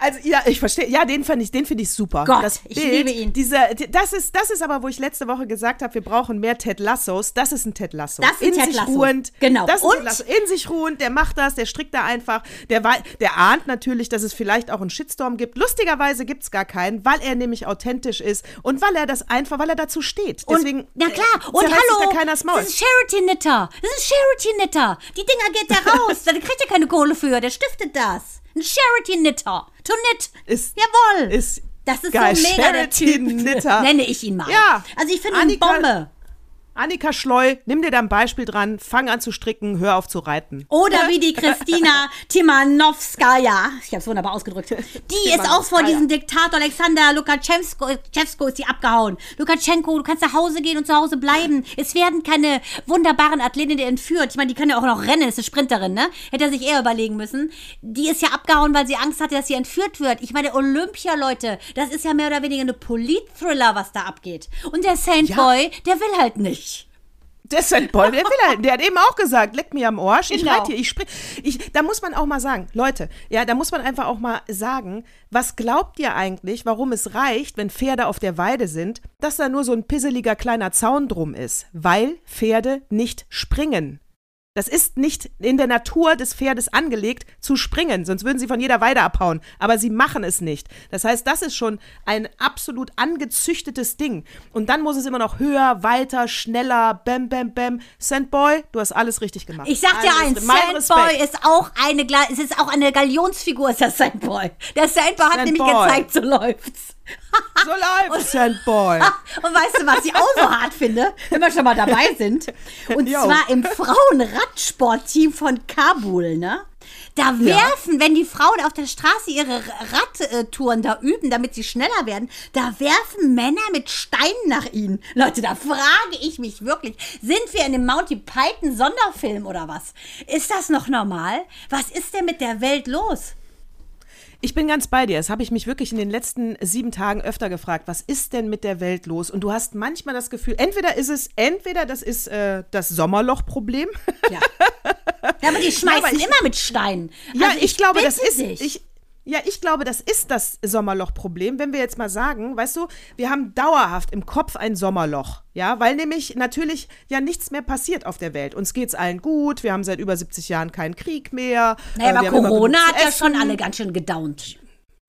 Also ja, ich verstehe. Ja, den fand ich, den finde ich super. Gott, das ich liebe ihn. Dieser, das ist, das ist aber, wo ich letzte Woche gesagt habe, wir brauchen mehr Ted Lassos. Das ist ein Ted Lasso. Das ist ein in Ted sich Lasso. ruhend. Genau. Das ist ein Und- Ted Lasso. in sich ruhend. Der macht das, der strickt da einfach. Der, der ahnt natürlich, dass es vielleicht auch einen Shitstorm gibt. Lustigerweise gibt es gar keinen, weil er nämlich authentisch ist und weil er das einfach, weil er dazu steht. Deswegen. und, na klar, äh, und hallo, da keiner das Maul. das ist Charity Knitter. Das ist Charity Knitter. Die Dinger geht der [LAUGHS] raus, da kriegt er keine Kohle für, der stiftet das. Ein Charity Knitter. To knit. Ist- Jawohl. ist das ist geil. so mega Charity der Typ. Knitter. Nenne ich ihn mal. Ja. Also ich finde ihn Annika- Bombe. Annika Schleu, nimm dir da ein Beispiel dran, fang an zu stricken, hör auf zu reiten. Oder [LAUGHS] wie die Christina Timanowskaja, ich habe es wunderbar ausgedrückt, die ist auch vor diesem Diktator Alexander Lukaschenko ist sie abgehauen. Lukaschenko, du kannst nach Hause gehen und zu Hause bleiben. Es werden keine wunderbaren Athletinnen entführt. Ich meine, die kann ja auch noch rennen, ist eine Sprinterin, ne? Hätte er sich eher überlegen müssen. Die ist ja abgehauen, weil sie Angst hatte, dass sie entführt wird. Ich meine, Olympia, Leute, das ist ja mehr oder weniger eine Polit-Thriller, was da abgeht. Und der Saint Ja. Boy, der will halt nicht. Der St. Paul, der will halt, der hat eben auch gesagt, leck mir am Arsch, ich Genau. reite hier, ich spring. Ich, da muss man auch mal sagen, Leute, ja, da muss man einfach auch mal sagen, was glaubt ihr eigentlich, warum es reicht, wenn Pferde auf der Weide sind, dass da nur so ein pisseliger kleiner Zaun drum ist? Weil Pferde nicht springen. Das ist nicht in der Natur des Pferdes angelegt, zu springen, sonst würden sie von jeder Weide abhauen. Aber sie machen es nicht. Das heißt, das ist schon ein absolut angezüchtetes Ding. Und dann muss es immer noch höher, weiter, schneller, bam, bam, bam. Sandboy, du hast alles richtig gemacht. Ich sag dir Alles- eins, Sandboy ist auch eine, es ist auch eine Galionsfigur, ist der Sandboy. Der Sandboy hat nämlich Sandboy. gezeigt, so läuft's. So live, Sandboy. [LAUGHS] Und weißt du, was ich auch so hart finde, wenn wir schon mal dabei sind? Und Jo. zwar im Frauenradsportteam von Kabul, ne? Da werfen, wenn die Frauen auf der Straße ihre Radtouren da üben, damit sie schneller werden, da werfen Männer mit Steinen nach ihnen. Leute, da frage ich mich wirklich, sind wir in einem Monty Python Sonderfilm oder was? Ist das noch normal? Was ist denn mit der Welt los? Ich bin ganz bei dir. Das habe ich mich wirklich in den letzten sieben Tagen öfter gefragt. Was ist denn mit der Welt los? Und du hast manchmal das Gefühl, entweder ist es, entweder das ist äh, das Sommerloch-Problem. Ja. ja. aber die [LAUGHS] schmeißen aber ich- immer mit Steinen. Ja, Also ich, glaube, das ist. Ich, ja, ich glaube, das ist das Sommerloch-Problem. Wenn wir jetzt mal sagen, weißt du, wir haben dauerhaft im Kopf ein Sommerloch. Ja, weil nämlich natürlich ja nichts mehr passiert auf der Welt. Uns geht's allen gut. Wir haben seit über 70 Jahren keinen Krieg mehr. naja, Äh, aber Corona hat ja schon alle ganz schön gedownt.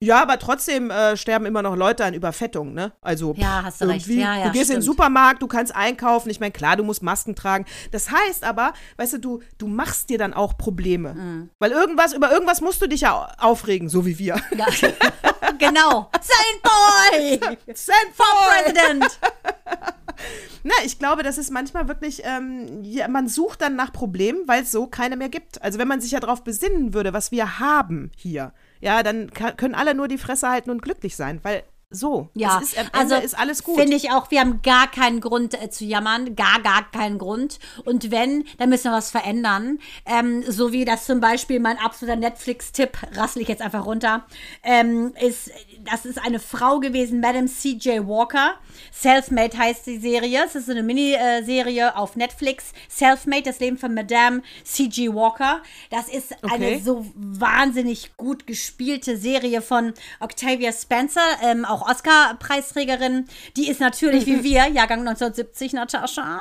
Ja, aber trotzdem äh, sterben immer noch Leute an Überfettung, ne? Also Ja, hast du recht. Ja, ja, du gehst in den stimmt. Supermarkt, du kannst einkaufen. Ich meine, klar, du musst Masken tragen. Das heißt aber, weißt du, du, du machst dir dann auch Probleme. Mhm. Weil irgendwas, über irgendwas musst du dich ja au- aufregen, so wie wir. Ja. [LAUGHS] genau. Saint Boy! President! [LAUGHS] Na, ich glaube, das ist manchmal wirklich, ähm, ja, man sucht dann nach Problemen, weil es so keine mehr gibt. Also wenn man sich ja darauf besinnen würde, was wir haben hier, ja, dann ka- können alle nur die Fresse halten und glücklich sein, weil so, Ja, ist, also ist alles gut. Finde ich auch, wir haben gar keinen Grund äh, zu jammern, gar, gar keinen Grund. Und wenn, dann müssen wir was verändern. Ähm, so wie das zum Beispiel mein absoluter Netflix-Tipp, rassel ich jetzt einfach runter, ähm, ist, das ist eine Frau gewesen, Madame C.J. Walker. Selfmade heißt die Serie. Es ist eine Miniserie auf Netflix. Selfmade, das Leben von Madame C.G. Walker. Das ist eine Okay. so wahnsinnig gut gespielte Serie von Octavia Spencer, ähm, auch Oscar-Preisträgerin. Die ist natürlich wie wir, Jahrgang 1970, Natascha.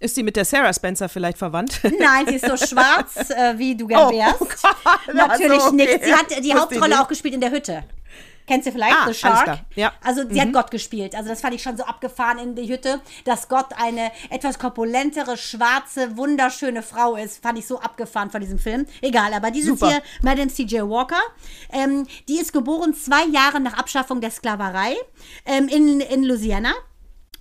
Ist die mit der Sarah Spencer vielleicht verwandt? [LAUGHS] Nein, sie ist so schwarz, äh, wie du gern Oh, wärst. [LAUGHS] oh Gott, Natürlich also, okay. nicht. Sie hat die Hauptrolle auch gespielt in der Hütte. Kennst du vielleicht Ah, The Shark? ja. Also sie hat Gott gespielt. Also das fand ich schon so abgefahren in die Hütte, dass Gott eine etwas korpulentere, schwarze, wunderschöne Frau ist. Fand ich so abgefahren von diesem Film. Egal, aber dieses Super. hier, Madame C.J. Walker, ähm, die ist geboren zwei Jahre nach Abschaffung der Sklaverei ähm, in, in Louisiana.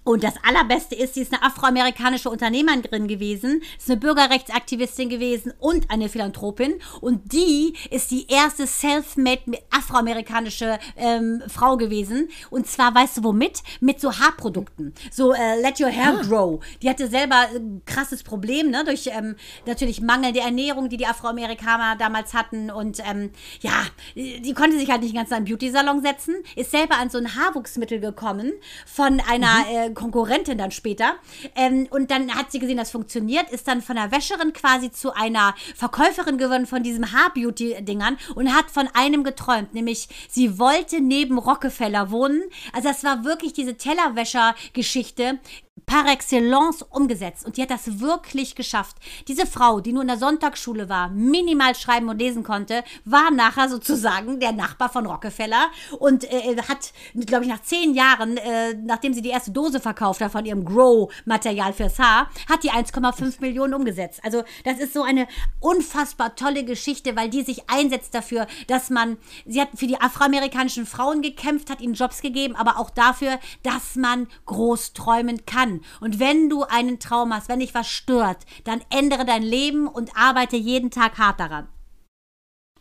Und das Allerbeste ist, sie ist eine afroamerikanische Unternehmerin gewesen, ist eine Bürgerrechtsaktivistin gewesen und eine Philanthropin. Und die ist die erste self-made afroamerikanische ähm, Frau gewesen. Und zwar, weißt du womit? Mit so Haarprodukten. So äh, Let Your Hair Grow. Die hatte selber ein krasses Problem, ne? Durch ähm, natürlich mangelnde Ernährung, die die Afroamerikaner damals hatten. Und ähm, ja, die konnte sich halt nicht ganz in einen Beauty-Salon setzen, ist selber an so ein Haarwuchsmittel gekommen von einer äh, Konkurrentin dann später. Ähm, und dann hat sie gesehen, das funktioniert, ist dann von der Wäscherin quasi zu einer Verkäuferin geworden von diesem Haar-Beauty-Dingern und hat von einem geträumt, nämlich sie wollte neben Rockefeller wohnen. Also das war wirklich diese Tellerwäscher-Geschichte par excellence umgesetzt. Und die hat das wirklich geschafft. Diese Frau, die nur in der Sonntagsschule war, minimal schreiben und lesen konnte, war nachher sozusagen der Nachbar von Rockefeller und äh, hat, glaube ich, nach zehn Jahren, äh, nachdem sie die erste Dose verkauft hat von ihrem Grow-Material fürs Haar, hat die 1,5 Millionen umgesetzt. Also das ist so eine unfassbar tolle Geschichte, weil die sich einsetzt dafür, dass man, sie hat für die afroamerikanischen Frauen gekämpft, hat ihnen Jobs gegeben, aber auch dafür, dass man groß träumen kann. Und wenn du einen Traum hast, wenn dich was stört, dann ändere dein Leben und arbeite jeden Tag hart daran.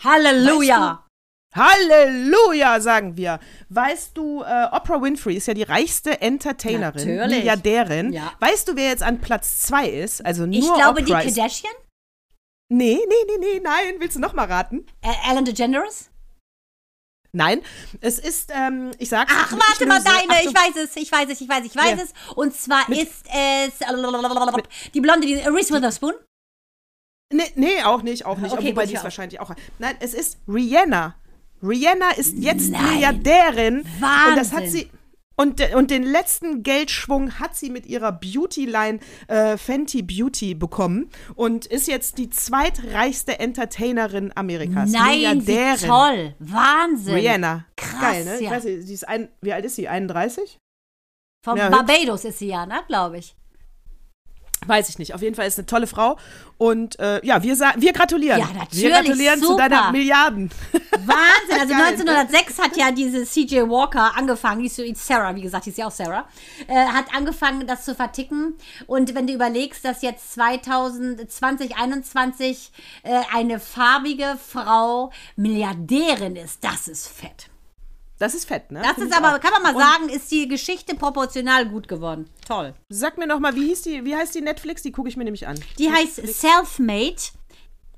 Halleluja! Halleluja, sagen wir. Weißt du, äh, Oprah Winfrey ist ja die reichste Entertainerin, Natürlich. Milliardärin. Ja. Weißt du, wer jetzt an Platz zwei ist? Also nur Ich glaube, Oprah die Kardashian, Nee, nee, nee, nee, nein. Willst du noch mal raten? äh, Ellen DeGeneres. Nein, es ist, ähm, ich sag's. Ach, warte mal, deine. ach, Ich weiß es, ich weiß es, ich weiß, ich weiß Ja. es. Und zwar Mit- ist es die Blonde, die Reese Witherspoon. Nee, nee, auch nicht, auch nicht. Okay, wobei die ist wahrscheinlich auch. Nein, es ist Rihanna. Rihanna ist jetzt Nein. Milliardärin. Und das hat Wahnsinn. sie. Und, und den letzten Geldschwung hat sie mit ihrer Beauty-Line äh, Fenty Beauty bekommen und ist jetzt die zweitreichste Entertainerin Amerikas. Nein, wie toll. Wahnsinn. Rihanna. Krass, Geil, ne? Ich ja. weiß nicht, sie ist ein, wie alt ist sie? 31? Von Ja, Barbados ist sie ja, ne, glaube ich. Weiß ich nicht. Auf jeden Fall ist eine tolle Frau. Und äh, ja, wir, wir gratulieren. Ja, natürlich, Wir gratulieren zu super. deiner Milliarden. Wahnsinn. [LAUGHS] Also Geil. 1906 hat ja diese CJ Walker angefangen, die ist Sarah, wie gesagt, die ist ja auch Sarah, äh, hat angefangen, das zu verticken. Und wenn du überlegst, dass jetzt 2021 äh, eine farbige Frau Milliardärin ist, das ist fett. Das ist fett, ne? Das Find ist aber, auch. kann man mal Und sagen, ist die Geschichte proportional gut geworden. Toll. Sag mir noch mal, wie hieß die, wie heißt die Netflix? Die gucke ich mir nämlich an. Die heißt Selfmade.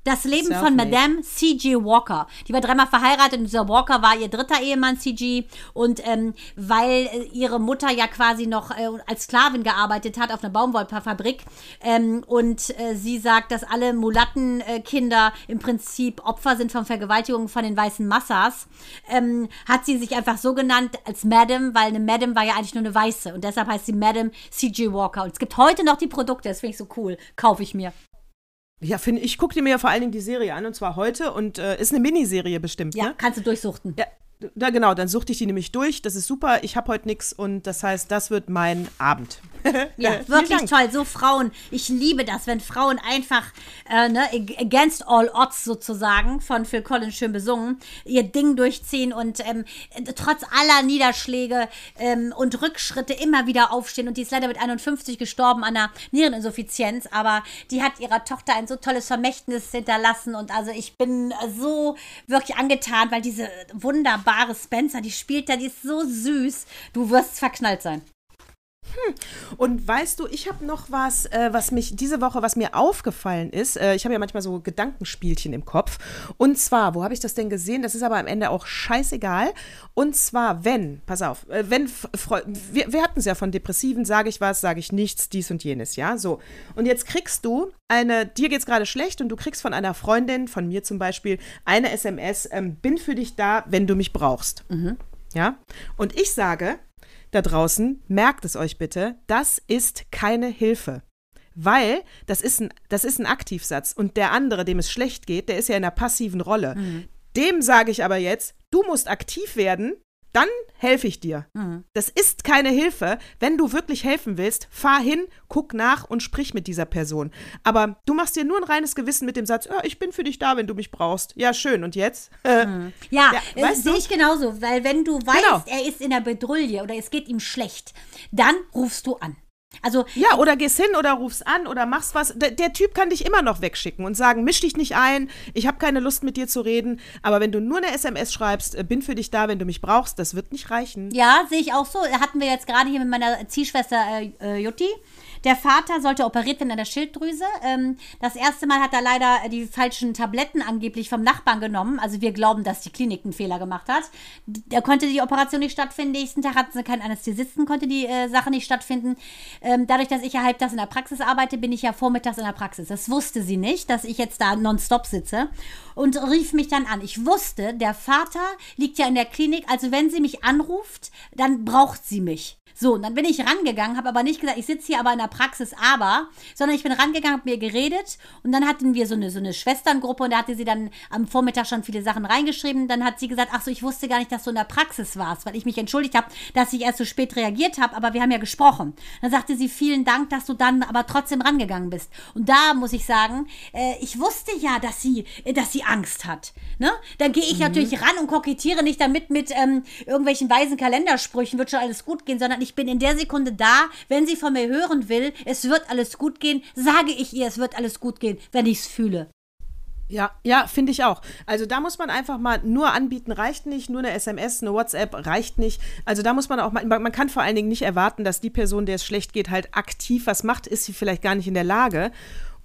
Das Leben von. Madame C.G. Walker. Die war dreimal verheiratet und dieser Walker war ihr dritter Ehemann, C.G. Und ähm, weil äh, ihre Mutter ja quasi noch äh, als Sklavin gearbeitet hat auf einer Baumwollfabrik ähm, und äh, sie sagt, dass alle Mulattenkinder im Prinzip Opfer sind von Vergewaltigungen von den weißen Massas, ähm, hat sie sich einfach so genannt als Madame, weil eine Madame war ja eigentlich nur eine Weiße und deshalb heißt sie Madame C.G. Walker. Und es gibt heute noch die Produkte, das finde ich so cool, kaufe ich mir. Ja, finde ich, gucke dir mir ja vor allen Dingen die Serie an und zwar heute und äh, ist eine Miniserie bestimmt, Ja, ne? kannst du durchsuchten. Ja, da genau, dann suchte ich die nämlich durch. Das ist super. Ich habe heute nichts und das heißt, das wird mein Abend. Ja, wirklich toll. So Frauen. Ich liebe das, wenn Frauen einfach, äh, ne, against all odds sozusagen, von Phil Collins schön besungen, ihr Ding durchziehen und ähm, trotz aller Niederschläge ähm, und Rückschritte immer wieder aufstehen. Und die ist leider mit 51 gestorben an einer Niereninsuffizienz, aber die hat ihrer Tochter ein so tolles Vermächtnis hinterlassen. Und also ich bin so wirklich angetan, weil diese wunderbare Spencer, die spielt da, die ist so süß. Du wirst verknallt sein. Und weißt du, ich habe noch was, äh, was mich diese Woche, was mir aufgefallen ist. Äh, ich habe ja manchmal so Gedankenspielchen im Kopf. Und zwar, wo habe ich das denn gesehen? Das ist aber am Ende auch scheißegal. Und zwar, wenn, pass auf, äh, wenn, wir, wir hatten es ja von Depressiven, sage ich was, sage ich nichts, dies und jenes, ja, so. Und jetzt kriegst du eine, dir geht's gerade schlecht und du kriegst von einer Freundin, von mir zum Beispiel, eine SMS, ähm, bin für dich da, wenn du mich brauchst. Ja? Und ich sage da draußen, merkt es euch bitte, das ist keine Hilfe. Weil das ist, ein, das ist ein Aktivsatz und der andere, dem es schlecht geht, der ist ja in einer passiven Rolle. Dem sage ich aber jetzt, du musst aktiv werden, dann helfe ich dir. Das ist keine Hilfe. Wenn du wirklich helfen willst, fahr hin, guck nach und sprich mit dieser Person. Aber du machst dir nur ein reines Gewissen mit dem Satz, ja, ich bin für dich da, wenn du mich brauchst. Ja, schön. Und jetzt? [LAUGHS] Ja, Ja, äh, sehe ich genauso, weil wenn du weißt, Genau. er ist in der Bedrulle oder es geht ihm schlecht, dann rufst du an. Also Ja, oder gehst hin oder rufst an oder machst was. Der, der Typ kann dich immer noch wegschicken und sagen, misch dich nicht ein, ich habe keine Lust mit dir zu reden. Aber wenn du nur eine SMS schreibst, äh, bin für dich da, wenn du mich brauchst, das wird nicht reichen. Ja, sehe ich auch so. Hatten wir jetzt gerade hier mit meiner Ziehschwester äh, äh, Jutti. Der Vater sollte operiert werden an der Schilddrüse. Ähm, das erste Mal hat er leider die falschen Tabletten angeblich vom Nachbarn genommen. Also wir glauben, dass die Klinik einen Fehler gemacht hat. Da konnte die Operation nicht stattfinden. Nächsten Tag hatten sie keinen Anästhesisten, konnte die äh, Sache nicht stattfinden. Ähm, dadurch, dass ich ja halbtags in der Praxis arbeite, bin ich ja vormittags in der Praxis. Das wusste sie nicht, dass ich jetzt da nonstop sitze und rief mich dann an. Ich wusste, der Vater liegt ja in der Klinik, also wenn sie mich anruft, dann braucht sie mich. So, und dann bin ich rangegangen, habe aber nicht gesagt, ich sitze hier aber in der Praxis, aber, sondern ich bin rangegangen, habe mir geredet und dann hatten wir so eine, so eine Schwesterngruppe und da hatte sie dann am Vormittag schon viele Sachen reingeschrieben. Dann hat sie gesagt, ach so, ich wusste gar nicht, dass du in der Praxis warst, weil ich mich entschuldigt habe, dass ich erst so spät reagiert habe, aber wir haben ja gesprochen. Dann sagte sie, vielen Dank, dass du dann aber trotzdem rangegangen bist. Und da muss ich sagen, äh, ich wusste ja, dass sie, äh, dass sie Angst hat. Ne? Dann gehe ich natürlich ran und kokettiere nicht damit mit ähm, irgendwelchen weisen Kalendersprüchen, wird schon alles gut gehen, sondern ich bin in der Sekunde da, wenn sie von mir hören will, es wird alles gut gehen, sage ich ihr, es wird alles gut gehen, wenn ich es fühle. Ja, ja, finde ich auch. Also da muss man einfach mal nur anbieten, reicht nicht. Nur eine SMS, eine WhatsApp reicht nicht. Also da muss man auch mal, man kann vor allen Dingen nicht erwarten, dass die Person, der es schlecht geht, halt aktiv was macht, ist sie vielleicht gar nicht in der Lage.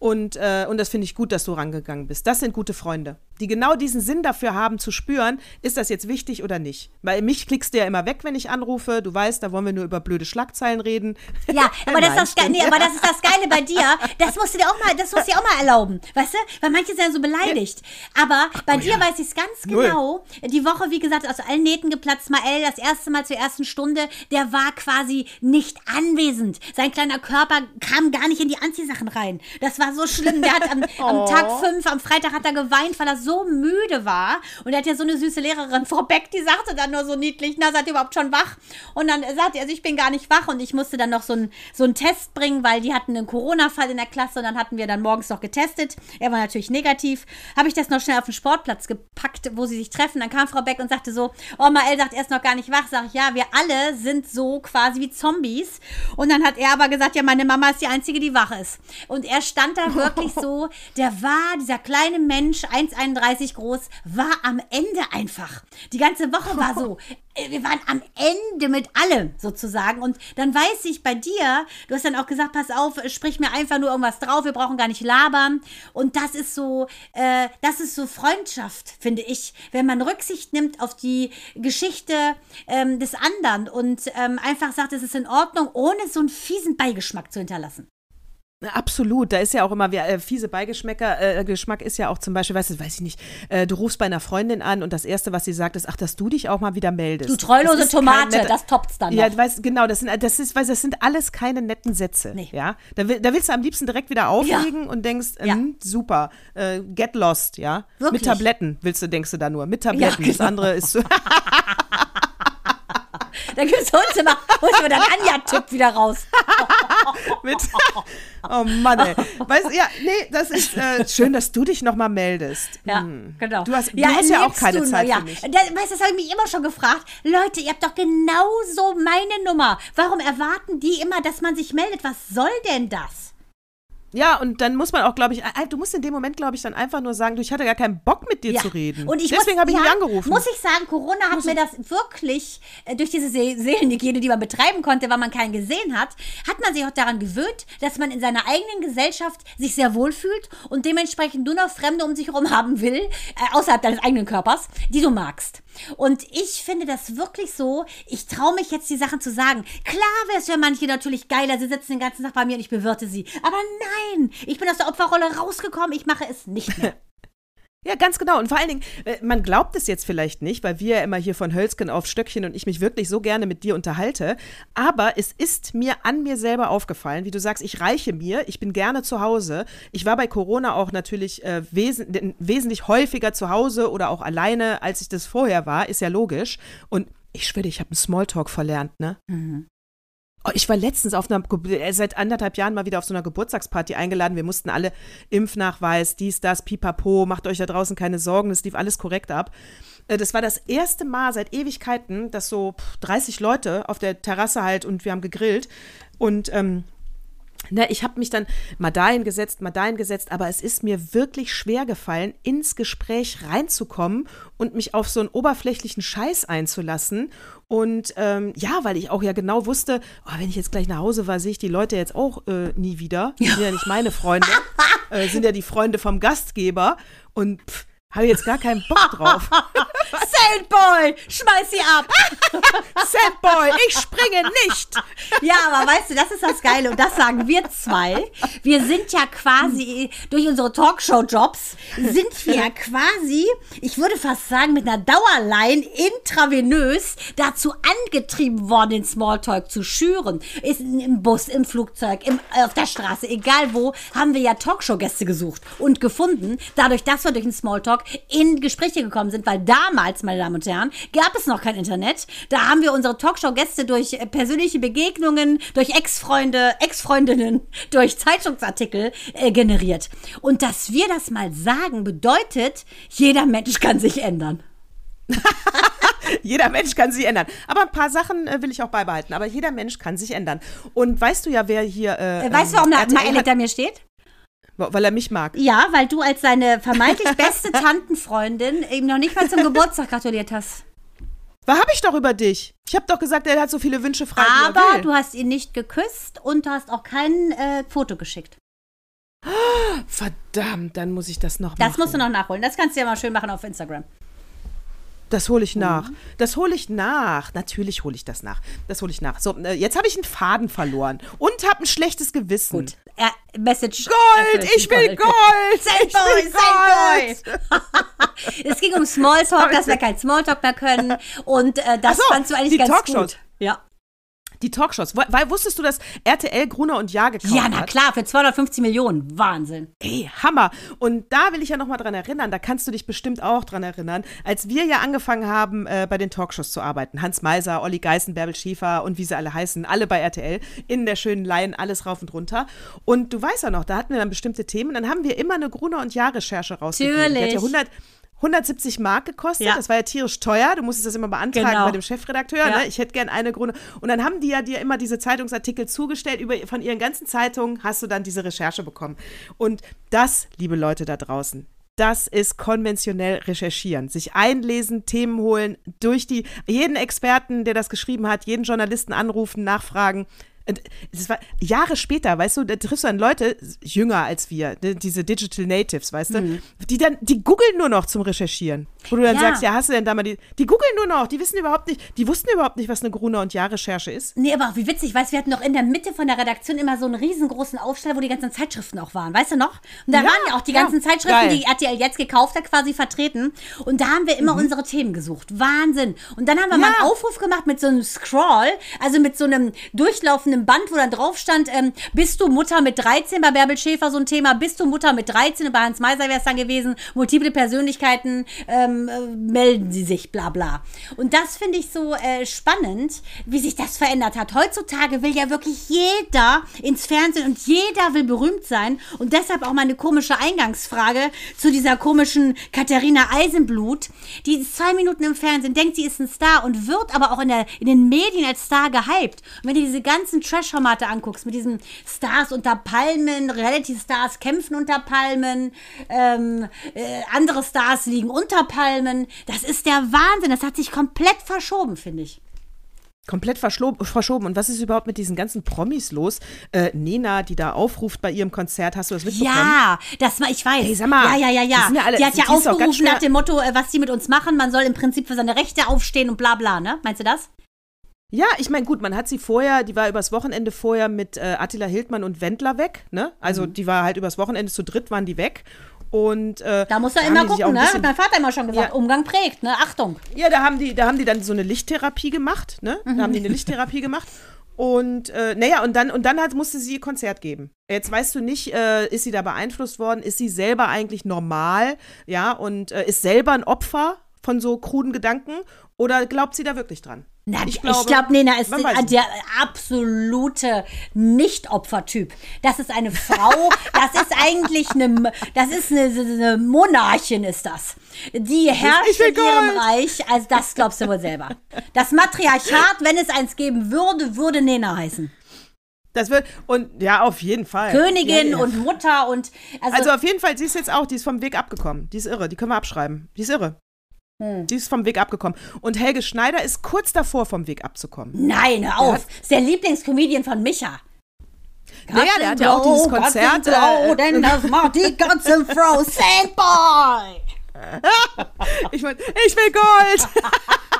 Und, äh, und das finde ich gut, dass du rangegangen bist. Das sind gute Freunde, die genau diesen Sinn dafür haben zu spüren, ist das jetzt wichtig oder nicht. Weil mich klickst du ja immer weg, wenn ich anrufe. Du weißt, da wollen wir nur über blöde Schlagzeilen reden. Ja, [LAUGHS] aber das, ist Nein, das, Ge- stimmt. nee, aber das ist das Geile bei dir. Das musst du dir auch mal, das musst du dir auch mal erlauben. Weißt du? Weil manche sind ja so beleidigt. Aber bei dir weiß ich es ganz Oh Null. genau. Die Woche, wie gesagt, aus allen Nähten geplatzt. Mael, das erste Mal zur ersten Stunde, der war quasi nicht anwesend. Sein kleiner Körper kam gar nicht in die Anziehsachen rein. Das war so schlimm. Der hat am, am [LAUGHS] Oh. Tag fünf, am Freitag hat er geweint, weil er so müde war. Und er hat ja so eine süße Lehrerin, [LAUGHS] Frau Beck, die sagte dann nur so niedlich, na, seid ihr überhaupt schon wach? Und dann sagte er, also ich bin gar nicht wach und ich musste dann noch so einen so einen Test bringen, weil die hatten einen Corona-Fall in der Klasse und dann hatten wir dann morgens noch getestet. Er war natürlich negativ. Habe ich das noch schnell auf den Sportplatz gepackt, wo sie sich treffen. Dann kam Frau Beck und sagte so, oh, Mael sagt, er ist noch gar nicht wach. Sag ich, ja, wir alle sind so quasi wie Zombies. Und dann hat er aber gesagt, ja, meine Mama ist die Einzige, die wach ist. Und er stand da [LAUGHS] wirklich so, der war, dieser kleine Mensch, 1,31 groß, war am Ende einfach. Die ganze Woche war so, [LAUGHS] äh, wir waren am Ende mit allem sozusagen. Und dann weiß ich bei dir, du hast dann auch gesagt, pass auf, sprich mir einfach nur irgendwas drauf, wir brauchen gar nicht labern. Und das ist so, äh, das ist so Freundschaft, finde ich, wenn man Rücksicht nimmt auf die Geschichte ähm, des anderen und ähm, einfach sagt, es ist in Ordnung, ohne so einen fiesen Beigeschmack zu hinterlassen. Absolut, da ist ja auch immer äh, fiese Beigeschmäcker. Äh, Geschmack ist ja auch zum Beispiel, weißt du, weiß ich nicht, äh, du rufst bei einer Freundin an und das erste, was sie sagt, ist, ach, dass du dich auch mal wieder meldest. Du treulose Tomate, net, das toppt's dann. Ja, noch. weißt, genau, das sind, das ist, weißt, das sind alles keine netten Sätze. Nee. Ja, da, da, willst du am liebsten direkt wieder auflegen ja. und denkst, ähm, ja. super, äh, get lost, ja. Wirklich? Mit Tabletten willst du, denkst du da nur, mit Tabletten. Ja, genau. Das andere ist [LAUGHS] [LAUGHS] so. [LAUGHS] Dann gibt's Wohnzimmer, holst du dann Anja-Tipp wieder raus. [LAUGHS] Mit, oh Mann, ey. Weißt, ja, nee, das ist äh, schön, dass du dich nochmal meldest. Ja, hm. genau. Du hast ja, du hast ja auch keine Zeit ja. für mich. Da, weißt, das habe ich mich immer schon gefragt. Leute, ihr habt doch genauso meine Nummer. Warum erwarten die immer, dass man sich meldet? Was soll denn das? Ja, und dann muss man auch, glaube ich, du musst in dem Moment, glaube ich, dann einfach nur sagen, du, ich hatte gar keinen Bock mit dir ja. zu reden. Und ich Deswegen habe ich ja, ihn angerufen. Muss ich sagen, Corona hat muss mir das wirklich äh, durch diese See Seelenhygiene, die man betreiben konnte, weil man keinen gesehen hat, hat man sich auch daran gewöhnt, dass man in seiner eigenen Gesellschaft sich sehr wohl fühlt und dementsprechend nur noch Fremde um sich herum haben will, äh, außerhalb deines eigenen Körpers, die du magst. Und ich finde das wirklich so, ich traue mich jetzt die Sachen zu sagen. Klar wäre es für manche natürlich geiler, sie sitzen den ganzen Tag bei mir und ich bewirte sie. Aber nein, ich bin aus der Opferrolle rausgekommen, ich mache es nicht mehr. [LAUGHS] Ja, ganz genau. Und vor allen Dingen, äh, man glaubt es jetzt vielleicht nicht, weil wir ja immer hier von Hölzken auf Stöckchen und ich mich wirklich so gerne mit dir unterhalte. Aber es ist mir an mir selber aufgefallen, wie du sagst, ich reiche mir, ich bin gerne zu Hause. Ich war bei Corona auch natürlich äh, wes wesentlich häufiger zu Hause oder auch alleine, als ich das vorher war, ist ja logisch. Und ich schwöre, ich habe einen Smalltalk verlernt, ne? Mhm. Oh, ich war letztens auf einer, äh, seit anderthalb Jahren mal wieder auf so einer Geburtstagsparty eingeladen. Wir mussten alle Impfnachweis, dies, das, pipapo, macht euch da draußen keine Sorgen, es lief alles korrekt ab. Äh, das war das erste Mal seit Ewigkeiten, dass so 30 Leute auf der Terrasse halt und wir haben gegrillt. Und ähm, Ne, ich habe mich dann mal dahin gesetzt, mal dahin gesetzt, aber es ist mir wirklich schwer gefallen, ins Gespräch reinzukommen und mich auf so einen oberflächlichen Scheiß einzulassen. Und ähm, ja, weil ich auch ja genau wusste, oh, wenn ich jetzt gleich nach Hause war, sehe ich die Leute jetzt auch äh, nie wieder. Sind ja nicht meine Freunde, [LAUGHS] äh, sind ja die Freunde vom Gastgeber. Und pff, habe jetzt gar keinen Bock drauf. [LAUGHS] Sandboy, schmeiß sie ab. [LAUGHS] Sandboy, ich springe nicht. Ja, aber weißt du, das ist das Geile und das sagen wir zwei. Wir sind ja quasi durch unsere Talkshow-Jobs sind wir ja quasi, ich würde fast sagen, mit einer Dauerline intravenös dazu angetrieben worden, den Smalltalk zu schüren. Ist im Bus, im Flugzeug, im, auf der Straße, egal wo, haben wir ja Talkshow-Gäste gesucht und gefunden. Dadurch, dass wir durch den Smalltalk in Gespräche gekommen sind, weil damals, meine Damen und Herren, gab es noch kein Internet. Da haben wir unsere Talkshow-Gäste durch äh, persönliche Begegnungen, durch Ex-Freunde, Ex-Freundinnen, [LAUGHS] durch Zeitungsartikel äh, generiert. Und dass wir das mal sagen, bedeutet, jeder Mensch kann sich ändern. [LAUGHS] jeder Mensch kann sich ändern. Aber ein paar Sachen äh, will ich auch beibehalten. Aber jeder Mensch kann sich ändern. Und weißt du ja, wer hier. Äh, äh weißt du, warum ähm, da hinter mir steht? Weil er mich mag. Ja, weil du als seine vermeintlich [LAUGHS] beste Tantenfreundin ihm noch nicht mal zum Geburtstag gratuliert hast. Was habe ich doch über dich? Ich habe doch gesagt, er hat so viele Wünsche frei. Aber du hast ihn nicht geküsst und du hast auch kein äh, Foto geschickt. [GASPS] Verdammt, dann muss ich das noch machen. Das musst du noch nachholen. Das kannst du ja mal schön machen auf Instagram. Das hole ich nach. Mhm. Das hole ich nach. Natürlich hole ich das nach. Das hole ich nach. So, äh, jetzt habe ich einen Faden verloren und habe ein schlechtes Gewissen. Gut. Äh, Message. Gold! Ich will Gold! Sandboy! Sandboy! [LAUGHS] es ging um Smalltalk, dass wir kein Smalltalk mehr können. Und äh, das so, fandst du eigentlich ganz Talkshows. gut. Ja. Die Talkshows. Weil wusstest du, dass RTL Gruner und Jahr gekauft Ja, na hat? klar, für 250 Millionen. Wahnsinn. Ey, Hammer. Und da will ich ja nochmal dran erinnern, da kannst du dich bestimmt auch dran erinnern, als wir ja angefangen haben, äh, bei den Talkshows zu arbeiten. Hans Meiser, Olli Geißen, Bärbel Schäfer und wie sie alle heißen, alle bei RTL, in der schönen Laien, alles rauf und runter. Und du weißt ja noch, da hatten wir dann bestimmte Themen, dann haben wir immer eine Gruner und Jahr-Recherche rausgegeben. Die hat ja Natürlich. 100 170 Mark gekostet. Ja. Das war ja tierisch teuer. Du musstest das immer beantragen Genau. bei dem Chefredakteur. Ja. Ne? Ich hätte gern eine Grüne. Und dann haben die ja dir immer diese Zeitungsartikel zugestellt. Über, von ihren ganzen Zeitungen hast du dann diese Recherche bekommen. Und das, liebe Leute da draußen, das ist konventionell recherchieren. Sich einlesen, Themen holen, durch die, jeden Experten, der das geschrieben hat, jeden Journalisten anrufen, nachfragen. Es war Jahre später, weißt du, da triffst du dann Leute, jünger als wir, ne, diese Digital Natives, weißt du, die dann, die googeln nur noch zum Recherchieren. Wo du dann Mhm. Ja. sagst, ja, hast du denn da mal die, die googeln nur noch, die wissen überhaupt nicht, die wussten überhaupt nicht, was eine Gruner- und Jahr-Recherche ist. Nee, aber auch wie witzig, weißt du, wir hatten noch in der Mitte von der Redaktion immer so einen riesengroßen Aufsteller, wo die ganzen Zeitschriften auch waren, weißt du noch? Und da Ja, waren ja auch die ja, ganzen Zeitschriften, geil. die RTL jetzt gekauft hat, quasi vertreten. Und da haben wir immer unsere Themen gesucht. Wahnsinn. Und dann haben wir mal Mhm. Ja. einen Aufruf gemacht mit so einem Scroll, also mit so einem durchlaufenden Band, wo dann drauf stand, ähm, bist du Mutter mit 13 bei Bärbel Schäfer so ein Thema, bist du Mutter mit 13 und bei Hans Meiser wäre es dann gewesen, multiple Persönlichkeiten ähm, äh, melden sie sich, bla bla. Und das finde ich so äh, spannend, wie sich das verändert hat. Heutzutage will ja wirklich jeder ins Fernsehen und jeder will berühmt sein. Und deshalb auch meine komische Eingangsfrage zu dieser komischen Katharina Eisenblut. Die ist zwei Minuten im Fernsehen, denkt, sie ist ein Star und wird aber auch in, der, in den Medien als Star gehypt. Und wenn du diese ganzen Trash-Formate anguckst, mit diesen Stars unter Palmen, Reality-Stars kämpfen unter Palmen, ähm, äh, andere Stars liegen unter Palmen, das ist der Wahnsinn. Das hat sich komplett verschoben, finde ich. Komplett verschoben. Und was ist überhaupt mit diesen ganzen Promis los? Äh, Nena, die da aufruft bei ihrem Konzert, hast du das mitbekommen? Ja, das war, ich weiß. Hey, sag mal, ja, ja, ja, die ja. sind ja alle- die hat ja die aufgerufen nach dem Motto, äh, was die mit uns machen. Man soll im Prinzip für seine Rechte aufstehen und bla bla, ne? Meinst du das? Ja, ich meine, gut, man hat sie vorher, die war übers Wochenende vorher mit äh, Attila Hildmann und Wendler weg, ne? Also die war halt übers Wochenende zu dritt, waren die weg. Und äh, Da muss er immer gucken, ne? Hat mein Vater immer schon gesagt. Ja. Umgang prägt, ne? Achtung. Ja, da haben die, da haben die dann so eine Lichttherapie gemacht, ne? Da haben die Mhm. eine Lichttherapie gemacht. Und äh, naja, und dann, und dann hat, musste sie ihr Konzert geben. Jetzt weißt du nicht, äh, ist sie da beeinflusst worden? Ist sie selber eigentlich normal? Ja, und äh, ist selber ein Opfer von so kruden Gedanken? Oder glaubt sie da wirklich dran? Na, ich glaube, glaub, Nena ist der absolute Nicht-Opfer-Typ. Das ist eine Frau, das ist eigentlich eine, das ist eine, eine Monarchin, ist das. Die herrscht in ihrem. Reich, also das glaubst du wohl selber. Das Matriarchat, wenn es eins geben würde, würde Nena heißen. Das wird, und ja, auf jeden Fall. Königin ja, ja. und Mutter und, also, Also auf jeden Fall, sie ist jetzt auch, die ist vom Weg abgekommen. Die ist irre, die können wir abschreiben. Die ist irre. Hm. Die ist vom Weg abgekommen. Und Helge Schneider ist kurz davor, vom Weg abzukommen. nein, hör auf. ist der Lieblingscomedian von Micha. Naja, der hat ja auch dieses Konzert. Äh, denn das [LAUGHS] macht die ganze Frau Sandboy. [LAUGHS] ich, mein, ich will Gold! [LAUGHS]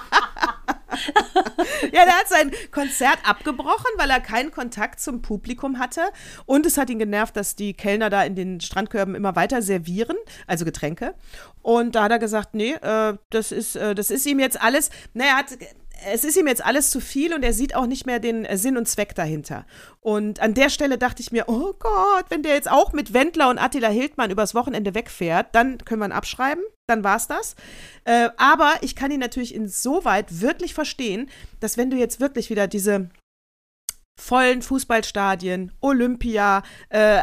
ja, der hat sein Konzert abgebrochen, weil er keinen Kontakt zum Publikum hatte. Und es hat ihn genervt, dass die Kellner da in den Strandkörben immer weiter servieren, also Getränke. Und da hat er gesagt, nee, äh, das, ist, äh, das ist ihm jetzt alles, naja, er hat es ist ihm jetzt alles zu viel und er sieht auch nicht mehr den äh, Sinn und Zweck dahinter. Und an der Stelle dachte ich mir, oh Gott, wenn der jetzt auch mit Wendler und Attila Hildmann übers Wochenende wegfährt, dann können wir ihn abschreiben, dann war's das. Äh, aber ich kann ihn natürlich insoweit wirklich verstehen, dass wenn du jetzt wirklich wieder diese vollen Fußballstadien, Olympia, äh,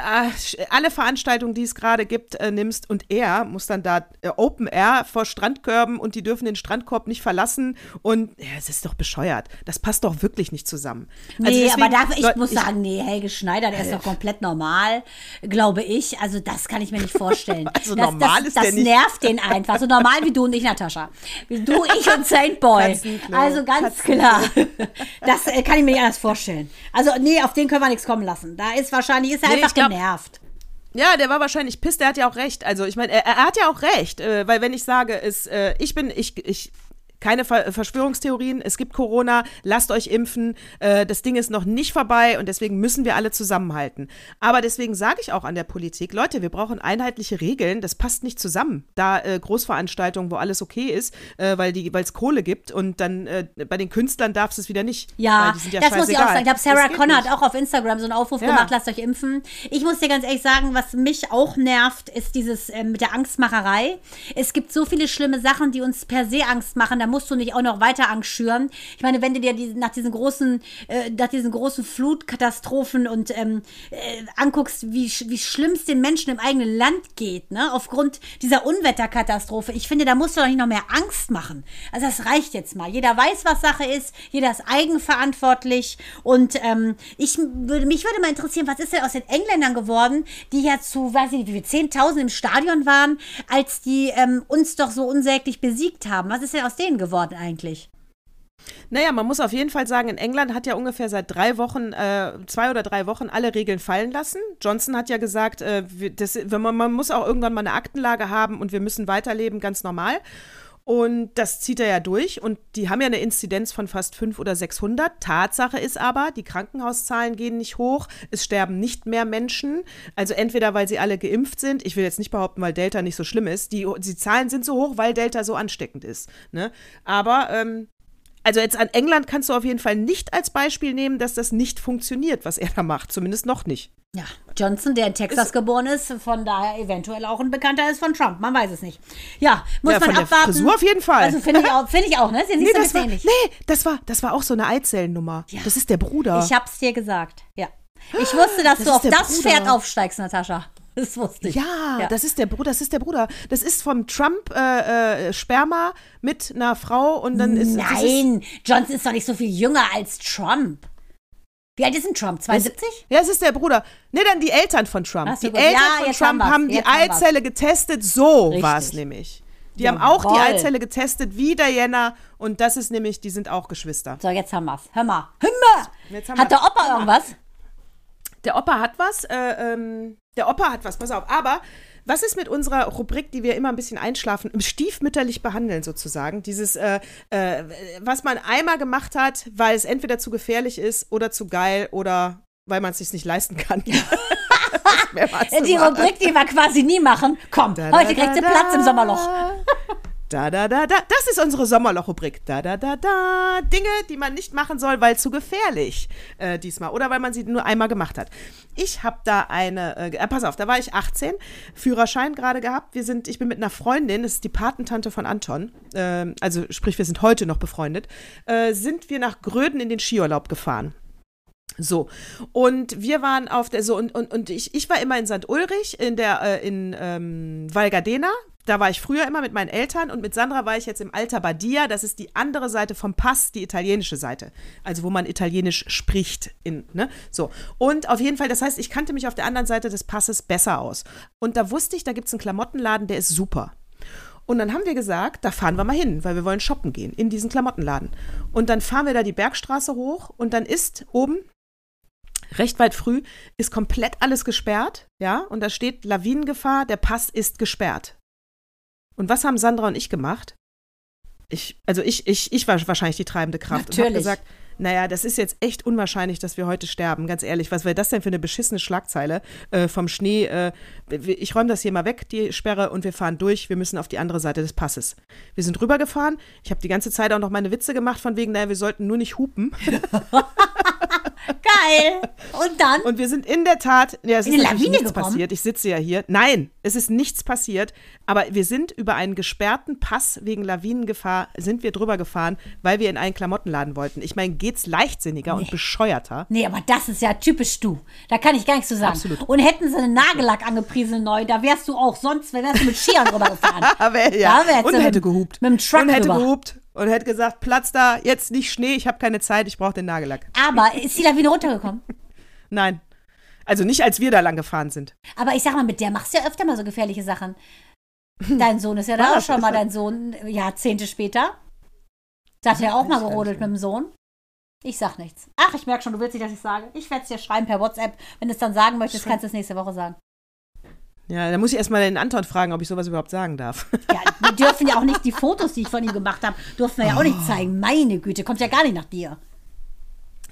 alle Veranstaltungen, die es gerade gibt, äh, nimmst und er muss dann da äh, Open Air vor Strandkörben und die dürfen den Strandkorb nicht verlassen und ja, es ist doch bescheuert. Das passt doch wirklich nicht zusammen. Also Nee, deswegen- aber da, ich Leute, muss sagen, nee, Helge Schneider, der ist doch komplett normal, glaube ich. Also das kann ich mir nicht vorstellen. [LAUGHS] Also das, normal das, ist das der nicht. nervt den einfach. So normal wie du und ich, Natascha. Wie du, ich und Saint Boy. [LAUGHS] Katzenklo, Also ganz klar. Das äh, kann ich mir nicht anders vorstellen. Also nee, auf den können wir nichts kommen lassen. Da ist wahrscheinlich, ist er Nee, einfach glaub- genervt. Ja, der war wahrscheinlich piss, der hat ja auch recht. Also ich meine, er, er hat ja auch recht, äh, weil wenn ich sage, es, äh, ich bin, ich, ich keine Ver Verschwörungstheorien, es gibt Corona, lasst euch impfen, äh, das Ding ist noch nicht vorbei und deswegen müssen wir alle zusammenhalten. Aber deswegen sage ich auch an der Politik, Leute, wir brauchen einheitliche Regeln, das passt nicht zusammen. Da äh, Großveranstaltungen, wo alles okay ist, äh, weil es Kohle gibt und dann äh, bei den Künstlern darfst du es wieder nicht. Ja, ja das muss ich auch sagen. Ich glaube, Sarah Connor hat auch auf Instagram so einen Aufruf Ja. gemacht, lasst euch impfen. Ich muss dir ganz ehrlich sagen, was mich auch nervt, ist dieses ähm, mit der Angstmacherei. Es gibt so viele schlimme Sachen, die uns per se Angst machen. Da musst du nicht auch noch weiter Angst schüren. Ich meine, wenn du dir die, nach diesen großen, äh, nach diesen großen Flutkatastrophen und ähm, äh, anguckst, wie, wie schlimm es den Menschen im eigenen Land geht, ne, aufgrund dieser Unwetterkatastrophe. Ich finde, da musst du doch nicht noch mehr Angst machen. Also das reicht jetzt mal. Jeder weiß, was Sache ist. Jeder ist eigenverantwortlich. Und ähm, ich würde, mich würde mal interessieren, was ist denn aus den Engländern geworden, die ja zu, weiß ich nicht, wie viel, 10.000 im Stadion waren, als die ähm, uns doch so unsäglich besiegt haben. Was ist denn aus denen geworden eigentlich? Naja, man muss auf jeden Fall sagen, in England hat ja ungefähr seit drei Wochen, äh, zwei oder drei Wochen alle Regeln fallen lassen. Johnson hat ja gesagt, äh, das, man, man muss auch irgendwann mal eine Aktenlage haben und wir müssen weiterleben, ganz normal. Und das zieht er ja durch. Und die haben ja eine Inzidenz von fast 500 oder 600. Tatsache ist aber, die Krankenhauszahlen gehen nicht hoch. Es sterben nicht mehr Menschen. Also entweder, weil sie alle geimpft sind. Ich will jetzt nicht behaupten, weil Delta nicht so schlimm ist. Die, die Zahlen sind so hoch, weil Delta so ansteckend ist. Ne? Aber ähm, also jetzt an England kannst du auf jeden Fall nicht als Beispiel nehmen, dass das nicht funktioniert, was er da macht. Zumindest noch nicht. Ja, Johnson, der in Texas geboren ist, von daher eventuell auch ein Bekannter ist von Trump. Man weiß es nicht. Ja, muss Ja, man von der abwarten. Frisur auf jeden Fall. Also finde ich auch, finde ich auch, ne? Sie Nee, das war, ähnlich. nee das, war, das war auch so eine Eizellennummer. Das ist der Bruder. Ich hab's dir gesagt. Ja. Ich wusste, dass Das du ist auf der das Bruder. Pferd aufsteigst, Natascha. [LAUGHS] Das wusste ich. ja, das ist der Bruder, das ist der Bruder. Das ist vom Trump äh, äh, Sperma mit einer Frau und dann ist das ist, Nein, Johnson ist doch nicht so viel jünger als Trump. Wie alt ist denn Trump? 72? Ja, es ist der Bruder. Nee, dann die Eltern von Trump. Ach so, die gut. Eltern Ja, von Trump haben haben die Jetzt haben. Eizelle getestet. So war es nämlich. Die haben auch die Jawohl. Eizelle getestet wie Diana und das ist nämlich, die sind auch Geschwister. So, jetzt haben wir's. Hör mal. Hör mal. Hat der Opa irgendwas? Der Opa hat was. Äh, ähm, der Opa hat was, pass auf. Aber was ist mit unserer Rubrik, die wir immer ein bisschen einschlafen, stiefmütterlich behandeln sozusagen? Dieses, äh, äh, was man einmal gemacht hat, weil es entweder zu gefährlich ist oder zu geil oder weil man es sich nicht leisten kann. [LAUGHS] Die? Rubrik, die wir quasi nie machen. Komm, Da, heute kriegt sie Platz im Sommerloch. [LAUGHS] Da, da, da, da. Das ist unsere Sommerloch-Rubrik. Da, da, da, da. Dinge, die man nicht machen soll, weil zu gefährlich äh, diesmal. Oder weil man sie nur einmal gemacht hat. Ich habe da eine, äh, äh, pass auf, da war ich 18, Führerschein gerade gehabt. Wir sind, ich bin mit einer Freundin, das ist die Patentante von Anton, ähm, also sprich, wir sind heute noch befreundet, äh, sind wir nach Gröden in den Skiurlaub gefahren. So, und wir waren auf der, so, und, und, und ich, ich war immer in St. Ulrich, in der, äh, in ähm, Val Gardena. Da war ich früher immer mit meinen Eltern und mit Sandra war ich jetzt im Alta Badia. Das ist die andere Seite vom Pass, die italienische Seite. Also, wo man Italienisch spricht. In, ne? So. Und auf jeden Fall, das heißt, ich kannte mich auf der anderen Seite des Passes besser aus. Und da wusste ich, da gibt es einen Klamottenladen, der ist super. Und dann haben wir gesagt, da fahren wir mal hin, weil wir wollen shoppen gehen in diesen Klamottenladen. Und dann fahren wir da die Bergstraße hoch und dann ist oben recht weit früh ist komplett alles gesperrt, ja, und da steht Lawinengefahr, der Pass ist gesperrt. Und was haben Sandra und ich gemacht? Ich, also ich, ich, ich war wahrscheinlich die treibende Kraft und habe Natürlich. gesagt, naja, das ist jetzt echt unwahrscheinlich, dass wir heute sterben, ganz ehrlich. Was wäre das denn für eine beschissene Schlagzeile äh, vom Schnee? Äh, ich räume das hier mal weg, die Sperre, und wir fahren durch. Wir müssen auf die andere Seite des Passes. Wir sind rübergefahren. Ich habe die ganze Zeit auch noch meine Witze gemacht, von wegen, naja, wir sollten nur nicht hupen. [LAUGHS] [LAUGHS] Geil. Und dann? Und wir sind in der Tat, ja, es In ist Lawine nichts gekommen? passiert. Ich sitze ja hier. Nein, es ist nichts passiert. Aber wir sind über einen gesperrten Pass wegen Lawinengefahr sind wir drüber gefahren, weil wir in einen Klamottenladen wollten. Ich meine, geht's leichtsinniger und bescheuerter? Nee, aber das ist ja typisch du. Da kann ich gar nichts zu sagen. Absolut. Und hätten sie einen Nagellack angepriesen neu, da wärst du auch sonst, wärst du mit Skiern rübergefahren. Aber [LAUGHS] ja, Da wärst und du hätte mit- gehupt. mit dem Truck und hätte rüber. gehupt und hätte gesagt, Platz da, jetzt nicht Schnee, ich habe keine Zeit, ich brauche den Nagellack. Aber ist die Lawine runtergekommen? [LAUGHS] Nein. Also nicht, als wir da lang gefahren sind. Aber ich sag mal, mit der machst du ja öfter mal so gefährliche Sachen. Dein Sohn ist ja da [LAUGHS] auch schon mal dein Sohn, Jahrzehnte später. Da hat er auch mal gerodelt mit dem Sohn. Ich sag nichts. Ach, ich merke schon, du willst nicht, dass ich sage. Ich werde es dir schreiben per WhatsApp. Wenn du es dann sagen möchtest, kannst du es nächste Woche sagen. Ja, da muss ich erstmal den Anton fragen, ob ich sowas überhaupt sagen darf. Ja, wir dürfen ja auch nicht die Fotos, die ich von ihm gemacht habe, durften wir ja auch nicht zeigen. Meine Güte, kommt ja gar nicht nach dir.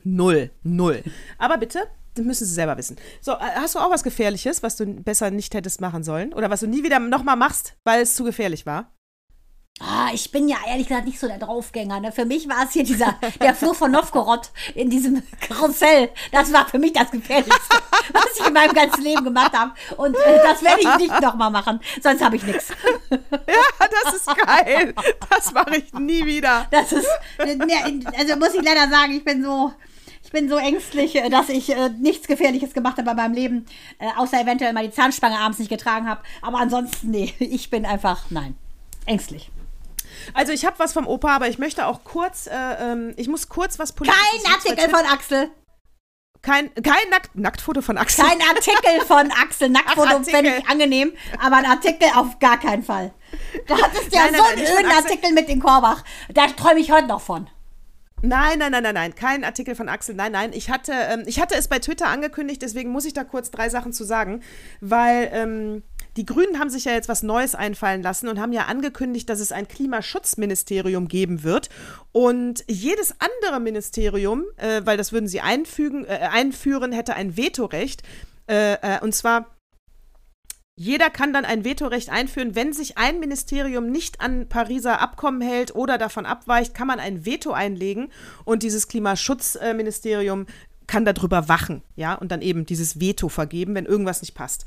Null, null. Aber bitte, das müssen Sie selber wissen. So, äh, hast du auch was Gefährliches, was du besser nicht hättest machen sollen? Oder was du nie wieder nochmal machst, weil es zu gefährlich war? Ah, ich bin ja ehrlich gesagt nicht so der Draufgänger. Ne? Für mich war es hier dieser, der Fluch von Novgorod in diesem [LAUGHS] Karussell. Das war für mich das Gefährlichste, [LAUGHS] was ich in meinem ganzen Leben gemacht habe. Und äh, das werde ich nicht nochmal machen, sonst habe ich nichts. [LAUGHS] Ja, das ist geil. Das mache ich nie wieder. Das ist, ne, also muss ich leider sagen, ich bin so, ich bin so ängstlich, äh, dass ich äh, nichts Gefährliches gemacht habe bei meinem Leben, äh, außer eventuell mal die Zahnspange abends nicht getragen habe. Aber ansonsten, nee, ich bin einfach, nein, ängstlich. Also ich habe was vom Opa, aber ich möchte auch kurz, äh, ähm, ich muss kurz was Politisches Kein Artikel von Axel. Kein, kein Nackt, Nacktfoto von Axel. Kein Artikel von Axel. Nacktfoto fände ich angenehm, aber ein Artikel auf gar keinen Fall. Da hattest du ja Nein, so nein, einen Axel. Artikel mit in Korbach. Da träume ich heute noch von. Nein, nein, nein, nein, nein, kein Artikel von Axel. Nein, nein, ich hatte, ähm, ich hatte es bei Twitter angekündigt, deswegen muss ich da kurz drei Sachen zu sagen, weil ähm, die Grünen haben sich ja jetzt was Neues einfallen lassen und haben ja angekündigt, dass es ein Klimaschutzministerium geben wird. Und jedes andere Ministerium, äh, weil das würden sie einfügen, äh, einführen, hätte ein Vetorecht. Äh, äh, und zwar jeder kann dann ein Vetorecht einführen. Wenn sich ein Ministerium nicht an Pariser Abkommen hält oder davon abweicht, kann man ein Veto einlegen und dieses Klimaschutzministerium kann darüber wachen, ja, und dann eben dieses Veto vergeben, wenn irgendwas nicht passt.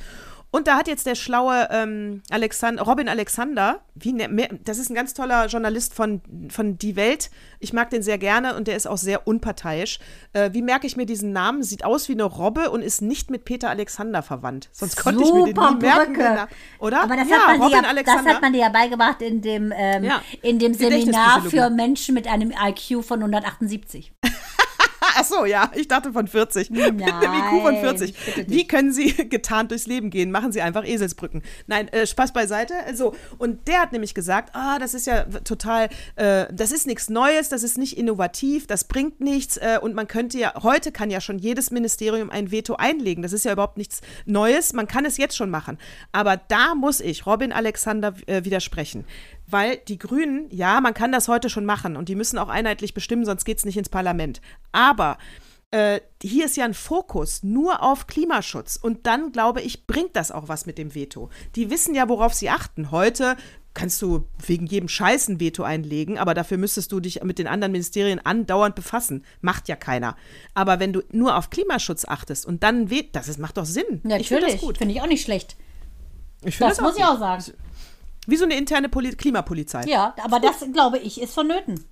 Und da hat jetzt der schlaue ähm, Alexander, Robin Alexander, wie, ne- das ist ein ganz toller Journalist von, von Die Welt. Ich mag den sehr gerne und der ist auch sehr unparteiisch. Äh, wie merke ich mir diesen Namen? Sieht aus wie eine Robbe und ist nicht mit Peter Alexander verwandt. Sonst konnte ich mir den nie merken. Na- Oder? Aber das, ja, hat man dir Robin ja, das Alexander. hat man dir ja beigebracht in dem, ähm, Ja, in dem Seminar für Menschen mit einem IQ von 178. [LAUGHS] Ach so, ja, ich dachte von 40. Nein, [LAUGHS] Mit einem IQ von 40. bitte nicht. Wie können Sie [LAUGHS] getarnt durchs Leben gehen? Machen Sie einfach Eselsbrücken. Nein, äh, Spaß beiseite. So, und der hat nämlich gesagt, ah, das ist ja total, äh, das ist nichts Neues, das ist nicht innovativ, das bringt nichts äh, und man könnte ja, heute kann ja schon jedes Ministerium ein Veto einlegen. Das ist ja überhaupt nichts Neues, man kann es jetzt schon machen. Aber da muss ich Robin Alexander äh, widersprechen. Weil die Grünen, ja, man kann das heute schon machen und die müssen auch einheitlich bestimmen, sonst geht es nicht ins Parlament. Aber äh, hier ist ja ein Fokus nur auf Klimaschutz. Und dann, glaube ich, bringt das auch was mit dem Veto. Die wissen ja, worauf sie achten. Heute kannst du wegen jedem Scheiß ein Veto einlegen, aber dafür müsstest du dich mit den anderen Ministerien andauernd befassen. Macht ja keiner. Aber wenn du nur auf Klimaschutz achtest und dann Veto, das ist, macht doch Sinn. Ich finde Natürlich, das gut. finde ich auch nicht schlecht. Ich finde Das muss ich gut. auch sagen. Wie so eine interne Poli Klimapolizei. Ja, aber das, glaube ich, ist vonnöten.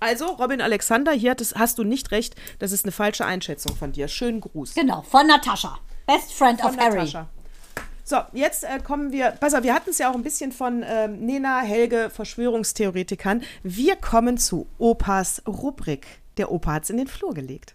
Also, Robin Alexander, hier hattest, hast du nicht recht. Das ist eine falsche Einschätzung von dir. Schönen Gruß. Genau, von Natascha. Best Friend Von of Harry. Natascha. So, jetzt äh, kommen wir. Pass auf, wir hatten es ja auch ein bisschen von ähm, Nena, Helge, Verschwörungstheoretikern. Wir kommen zu Opas Rubrik. Der Opa hat es in den Flur gelegt.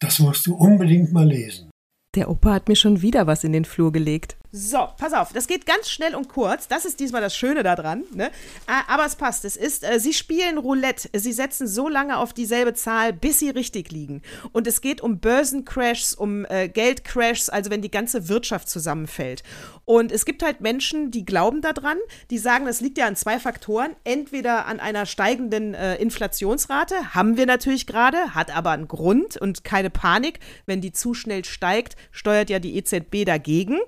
Das musst du unbedingt mal lesen. Der Opa hat mir schon wieder was in den Flur gelegt. So, pass auf, das geht ganz schnell und kurz. Das ist diesmal das Schöne daran. Ne? Ah, Aber es passt. Es ist, äh, sie spielen Roulette. Sie setzen so lange auf dieselbe Zahl, bis sie richtig liegen. Und es geht um Börsencrashs, um äh, Geldcrashs, also wenn die ganze Wirtschaft zusammenfällt. Und es gibt halt Menschen, die glauben daran, die sagen, das liegt ja an zwei Faktoren. Entweder an einer steigenden äh, Inflationsrate, haben wir natürlich gerade, hat aber einen Grund und keine Panik. Wenn die zu schnell steigt, steuert ja die EZB dagegen.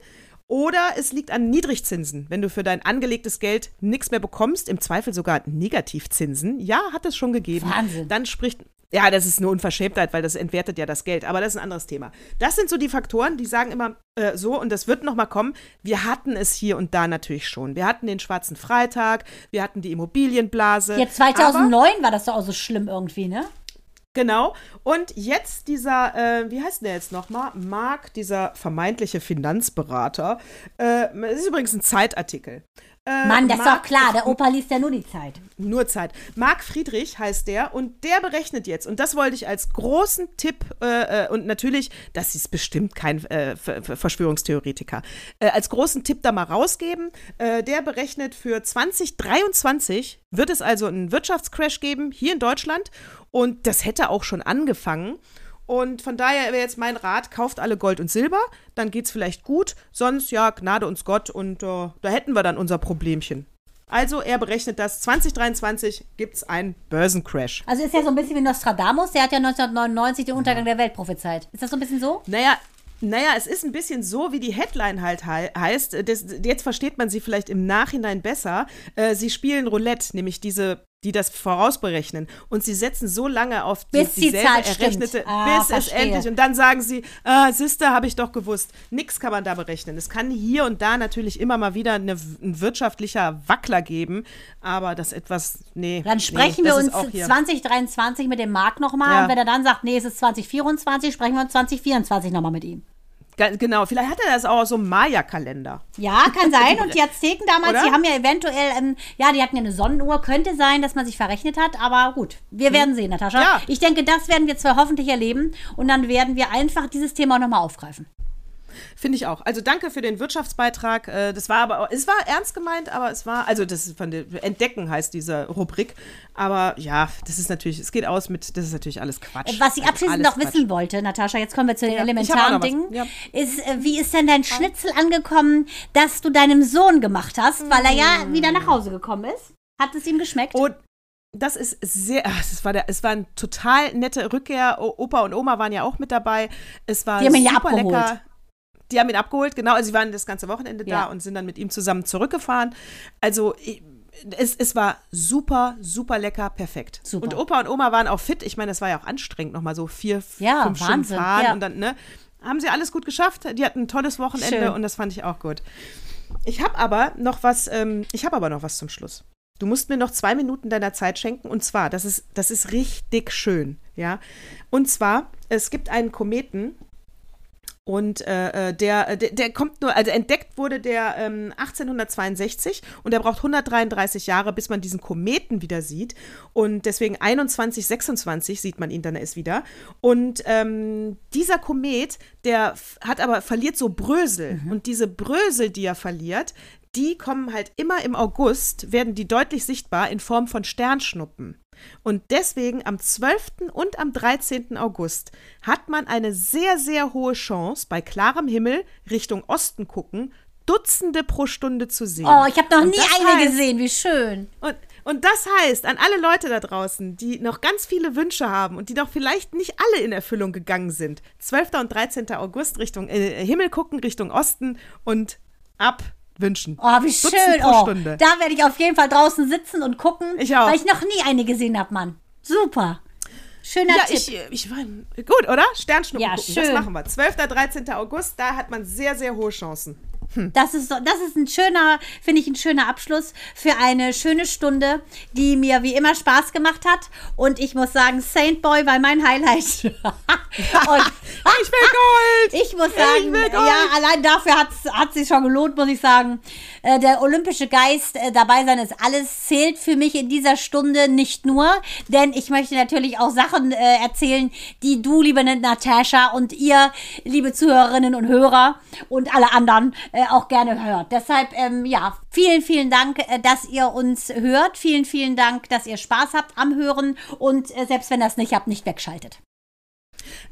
Oder es liegt an Niedrigzinsen. Wenn du für dein angelegtes Geld nichts mehr bekommst, im Zweifel sogar Negativzinsen, ja, hat es schon gegeben. Wahnsinn. Dann spricht. Ja, das ist eine Unverschämtheit, weil das entwertet ja das Geld. Aber das ist ein anderes Thema. Das sind so die Faktoren, die sagen immer äh, so, und das wird noch mal kommen. Wir hatten es hier und da natürlich schon. Wir hatten den schwarzen Freitag, wir hatten die Immobilienblase. Aber- 2009 war das doch auch so schlimm irgendwie, ne? Genau. Und jetzt dieser, äh, wie heißt der jetzt nochmal? Marc, dieser vermeintliche Finanzberater. Äh, das ist übrigens ein Zeitartikel. Äh, Mann, das ist Marc- doch klar. Der Opa liest ja nur die Zeit. Nur Zeit. Marc Friedrich heißt der und der berechnet jetzt, und das wollte ich als großen Tipp, äh, äh, und natürlich, das ist bestimmt kein äh, Ver- Ver- Verschwörungstheoretiker, äh, als großen Tipp da mal rausgeben. Äh, der berechnet für 2023 wird es also einen Wirtschaftscrash geben, hier in Deutschland, und das hätte auch schon angefangen. Und von daher wäre jetzt mein Rat, kauft alle Gold und Silber, dann geht's vielleicht gut. Sonst, ja, Gnade uns Gott und äh, da hätten wir dann unser Problemchen. Also er berechnet das, 2023 gibt's einen Börsencrash. Also ist ja so ein bisschen wie Nostradamus, der hat ja 1999 den Untergang der Welt prophezeit. Ist das so ein bisschen so? Naja, naja, es ist ein bisschen so, wie die Headline halt hei heißt. Das, jetzt versteht man sie vielleicht im Nachhinein besser. Äh, sie spielen Roulette, nämlich diese, die das vorausberechnen. Und sie setzen so lange auf die, Bis die Zahl errechnete, Ah, bis es verstehe. endlich. Und dann sagen sie, ah, Sister, habe ich doch gewusst. Nix kann man da berechnen. Es kann hier und da natürlich immer mal wieder eine, ein wirtschaftlicher Wackler geben, aber das etwas, nee. Dann sprechen nee, wir uns ist auch hier. 2023 mit dem Markt nochmal. Ja. Und wenn er dann sagt, nee, es ist 2024, sprechen wir uns 2024 nochmal mit ihm. Genau, vielleicht hat er das auch aus so einem Maya-Kalender. Ja, kann [LAUGHS] sein. Und die Azteken damals, Oder? die haben ja eventuell, ähm, ja, die hatten ja eine Sonnenuhr. Könnte sein, dass man sich verrechnet hat, aber gut. Wir werden sehen, Natascha. Hm. Ja. Ich denke, das werden wir zwei hoffentlich erleben. Und dann werden wir einfach dieses Thema nochmal aufgreifen. Finde ich auch. Also danke für den Wirtschaftsbeitrag. Äh, Das war aber, es war ernst gemeint, aber es war, also das ist von der Entdecken heißt diese Rubrik. Aber ja, das ist natürlich, es geht aus mit, das ist natürlich alles Quatsch. Was ich Also abschließend alles noch Quatsch. wissen wollte, Natascha, jetzt kommen wir zu den Ja, elementaren Dingen, was. ist, äh, wie ist denn dein Schnitzel angekommen, das du deinem Sohn gemacht hast, weil er ja Mm. wieder nach Hause gekommen ist? Hat es ihm geschmeckt? Und das ist sehr, ach, es war, der, es war eine total nette Rückkehr. Opa und Oma waren ja auch mit dabei. Es war Die haben ihn ja super abgeholt. lecker. Die haben ihn abgeholt, genau. Also sie waren das ganze Wochenende Ja. da und sind dann mit ihm zusammen zurückgefahren. Also es, es war super, super lecker, perfekt. Super. Und Opa und Oma waren auch fit. Ich meine, das war ja auch anstrengend, nochmal so vier, Ja, fünf Stunden Wahnsinn, fahren ja. und dann, ne? Haben sie alles gut geschafft. Die hatten ein tolles Wochenende Schön. und das fand ich auch gut. Ich habe aber noch was, ähm, ich habe aber noch was zum Schluss. Du musst mir noch zwei Minuten deiner Zeit schenken. Und zwar, das ist, das ist richtig schön, ja. Und zwar, es gibt einen Kometen und äh, äh, der, äh, der, der kommt nur, also entdeckt wurde der ähm, 1862 und der braucht 133 Jahre, bis man diesen Kometen wieder sieht. Und deswegen 21, 26 sieht man ihn dann erst wieder. Und ähm, dieser Komet, der hat aber, verliert so Brösel. Und diese Brösel, die er verliert, die kommen halt immer im August, werden die deutlich sichtbar in Form von Sternschnuppen. Und deswegen am 12. und am 13. August hat man eine sehr, sehr hohe Chance, bei klarem Himmel Richtung Osten gucken, Dutzende pro Stunde zu sehen. oh, ich habe noch nie eine heißt- gesehen. Wie schön. Und, und das heißt, an alle Leute da draußen, die noch ganz viele Wünsche haben und die noch vielleicht nicht alle in Erfüllung gegangen sind, 12. und 13. August Richtung äh, Himmel gucken, Richtung Osten und ab wünschen. Oh, wie Dutzend schön. pro Oh, Stunde. da werde ich auf jeden Fall draußen sitzen und gucken. Ich auch. Weil ich noch nie eine gesehen habe, Mann. Super. Schöner Ja, Tipp. ich, ich war gut, oder? Sternschnuppen Ja, gucken, schön. das machen wir. 12. 13. August, da hat man sehr, sehr hohe Chancen. Das ist, das ist ein schöner, finde ich, ein schöner Abschluss für eine schöne Stunde, die mir wie immer Spaß gemacht hat. Und ich muss sagen, Saint Boy war mein Highlight. [LAUGHS] [LAUGHS] Ich will Gold! ich muss sagen, Gold. ja, allein dafür hat es sich schon gelohnt, muss ich sagen. Äh, der olympische Geist äh, dabei sein ist alles, zählt für mich in dieser Stunde nicht nur, denn ich möchte natürlich auch Sachen äh, erzählen, die du, liebe Natascha, und ihr, liebe Zuhörerinnen und Hörer und alle anderen äh, auch gerne hört. Deshalb, ähm, ja, vielen, vielen Dank, äh, dass ihr uns hört. Vielen, vielen Dank, dass ihr Spaß habt am Hören und äh, selbst wenn ihr das nicht habt, nicht wegschaltet.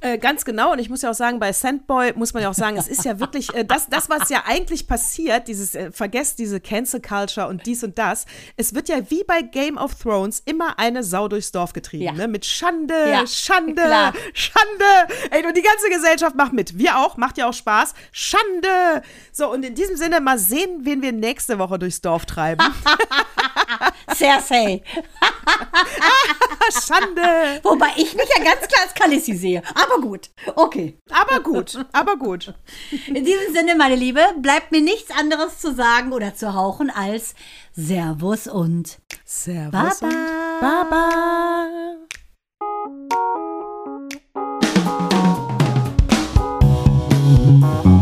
Äh, ganz genau. Und ich muss ja auch sagen, bei Sandboy muss man ja auch sagen, es ist ja wirklich äh, das, das, was ja eigentlich passiert, dieses, äh, vergesst diese Cancel Culture und dies und das. Es wird ja wie bei Game of Thrones immer eine Sau durchs Dorf getrieben, Ja. ne? Mit Schande, Ja, Schande, klar. Schande. Ey, und die ganze Gesellschaft macht mit. Wir auch, macht ja auch Spaß. Schande. So, und in diesem Sinne mal sehen, wen wir nächste Woche durchs Dorf treiben. [LAUGHS] Cersei. [LAUGHS] Schande. Wobei ich mich ja ganz klar als Kalissi sehe. Aber gut. Okay. Aber gut. Aber gut. In diesem Sinne, meine Liebe, bleibt mir nichts anderes zu sagen oder zu hauchen als Servus und Servus Baba. und Baba. Baba.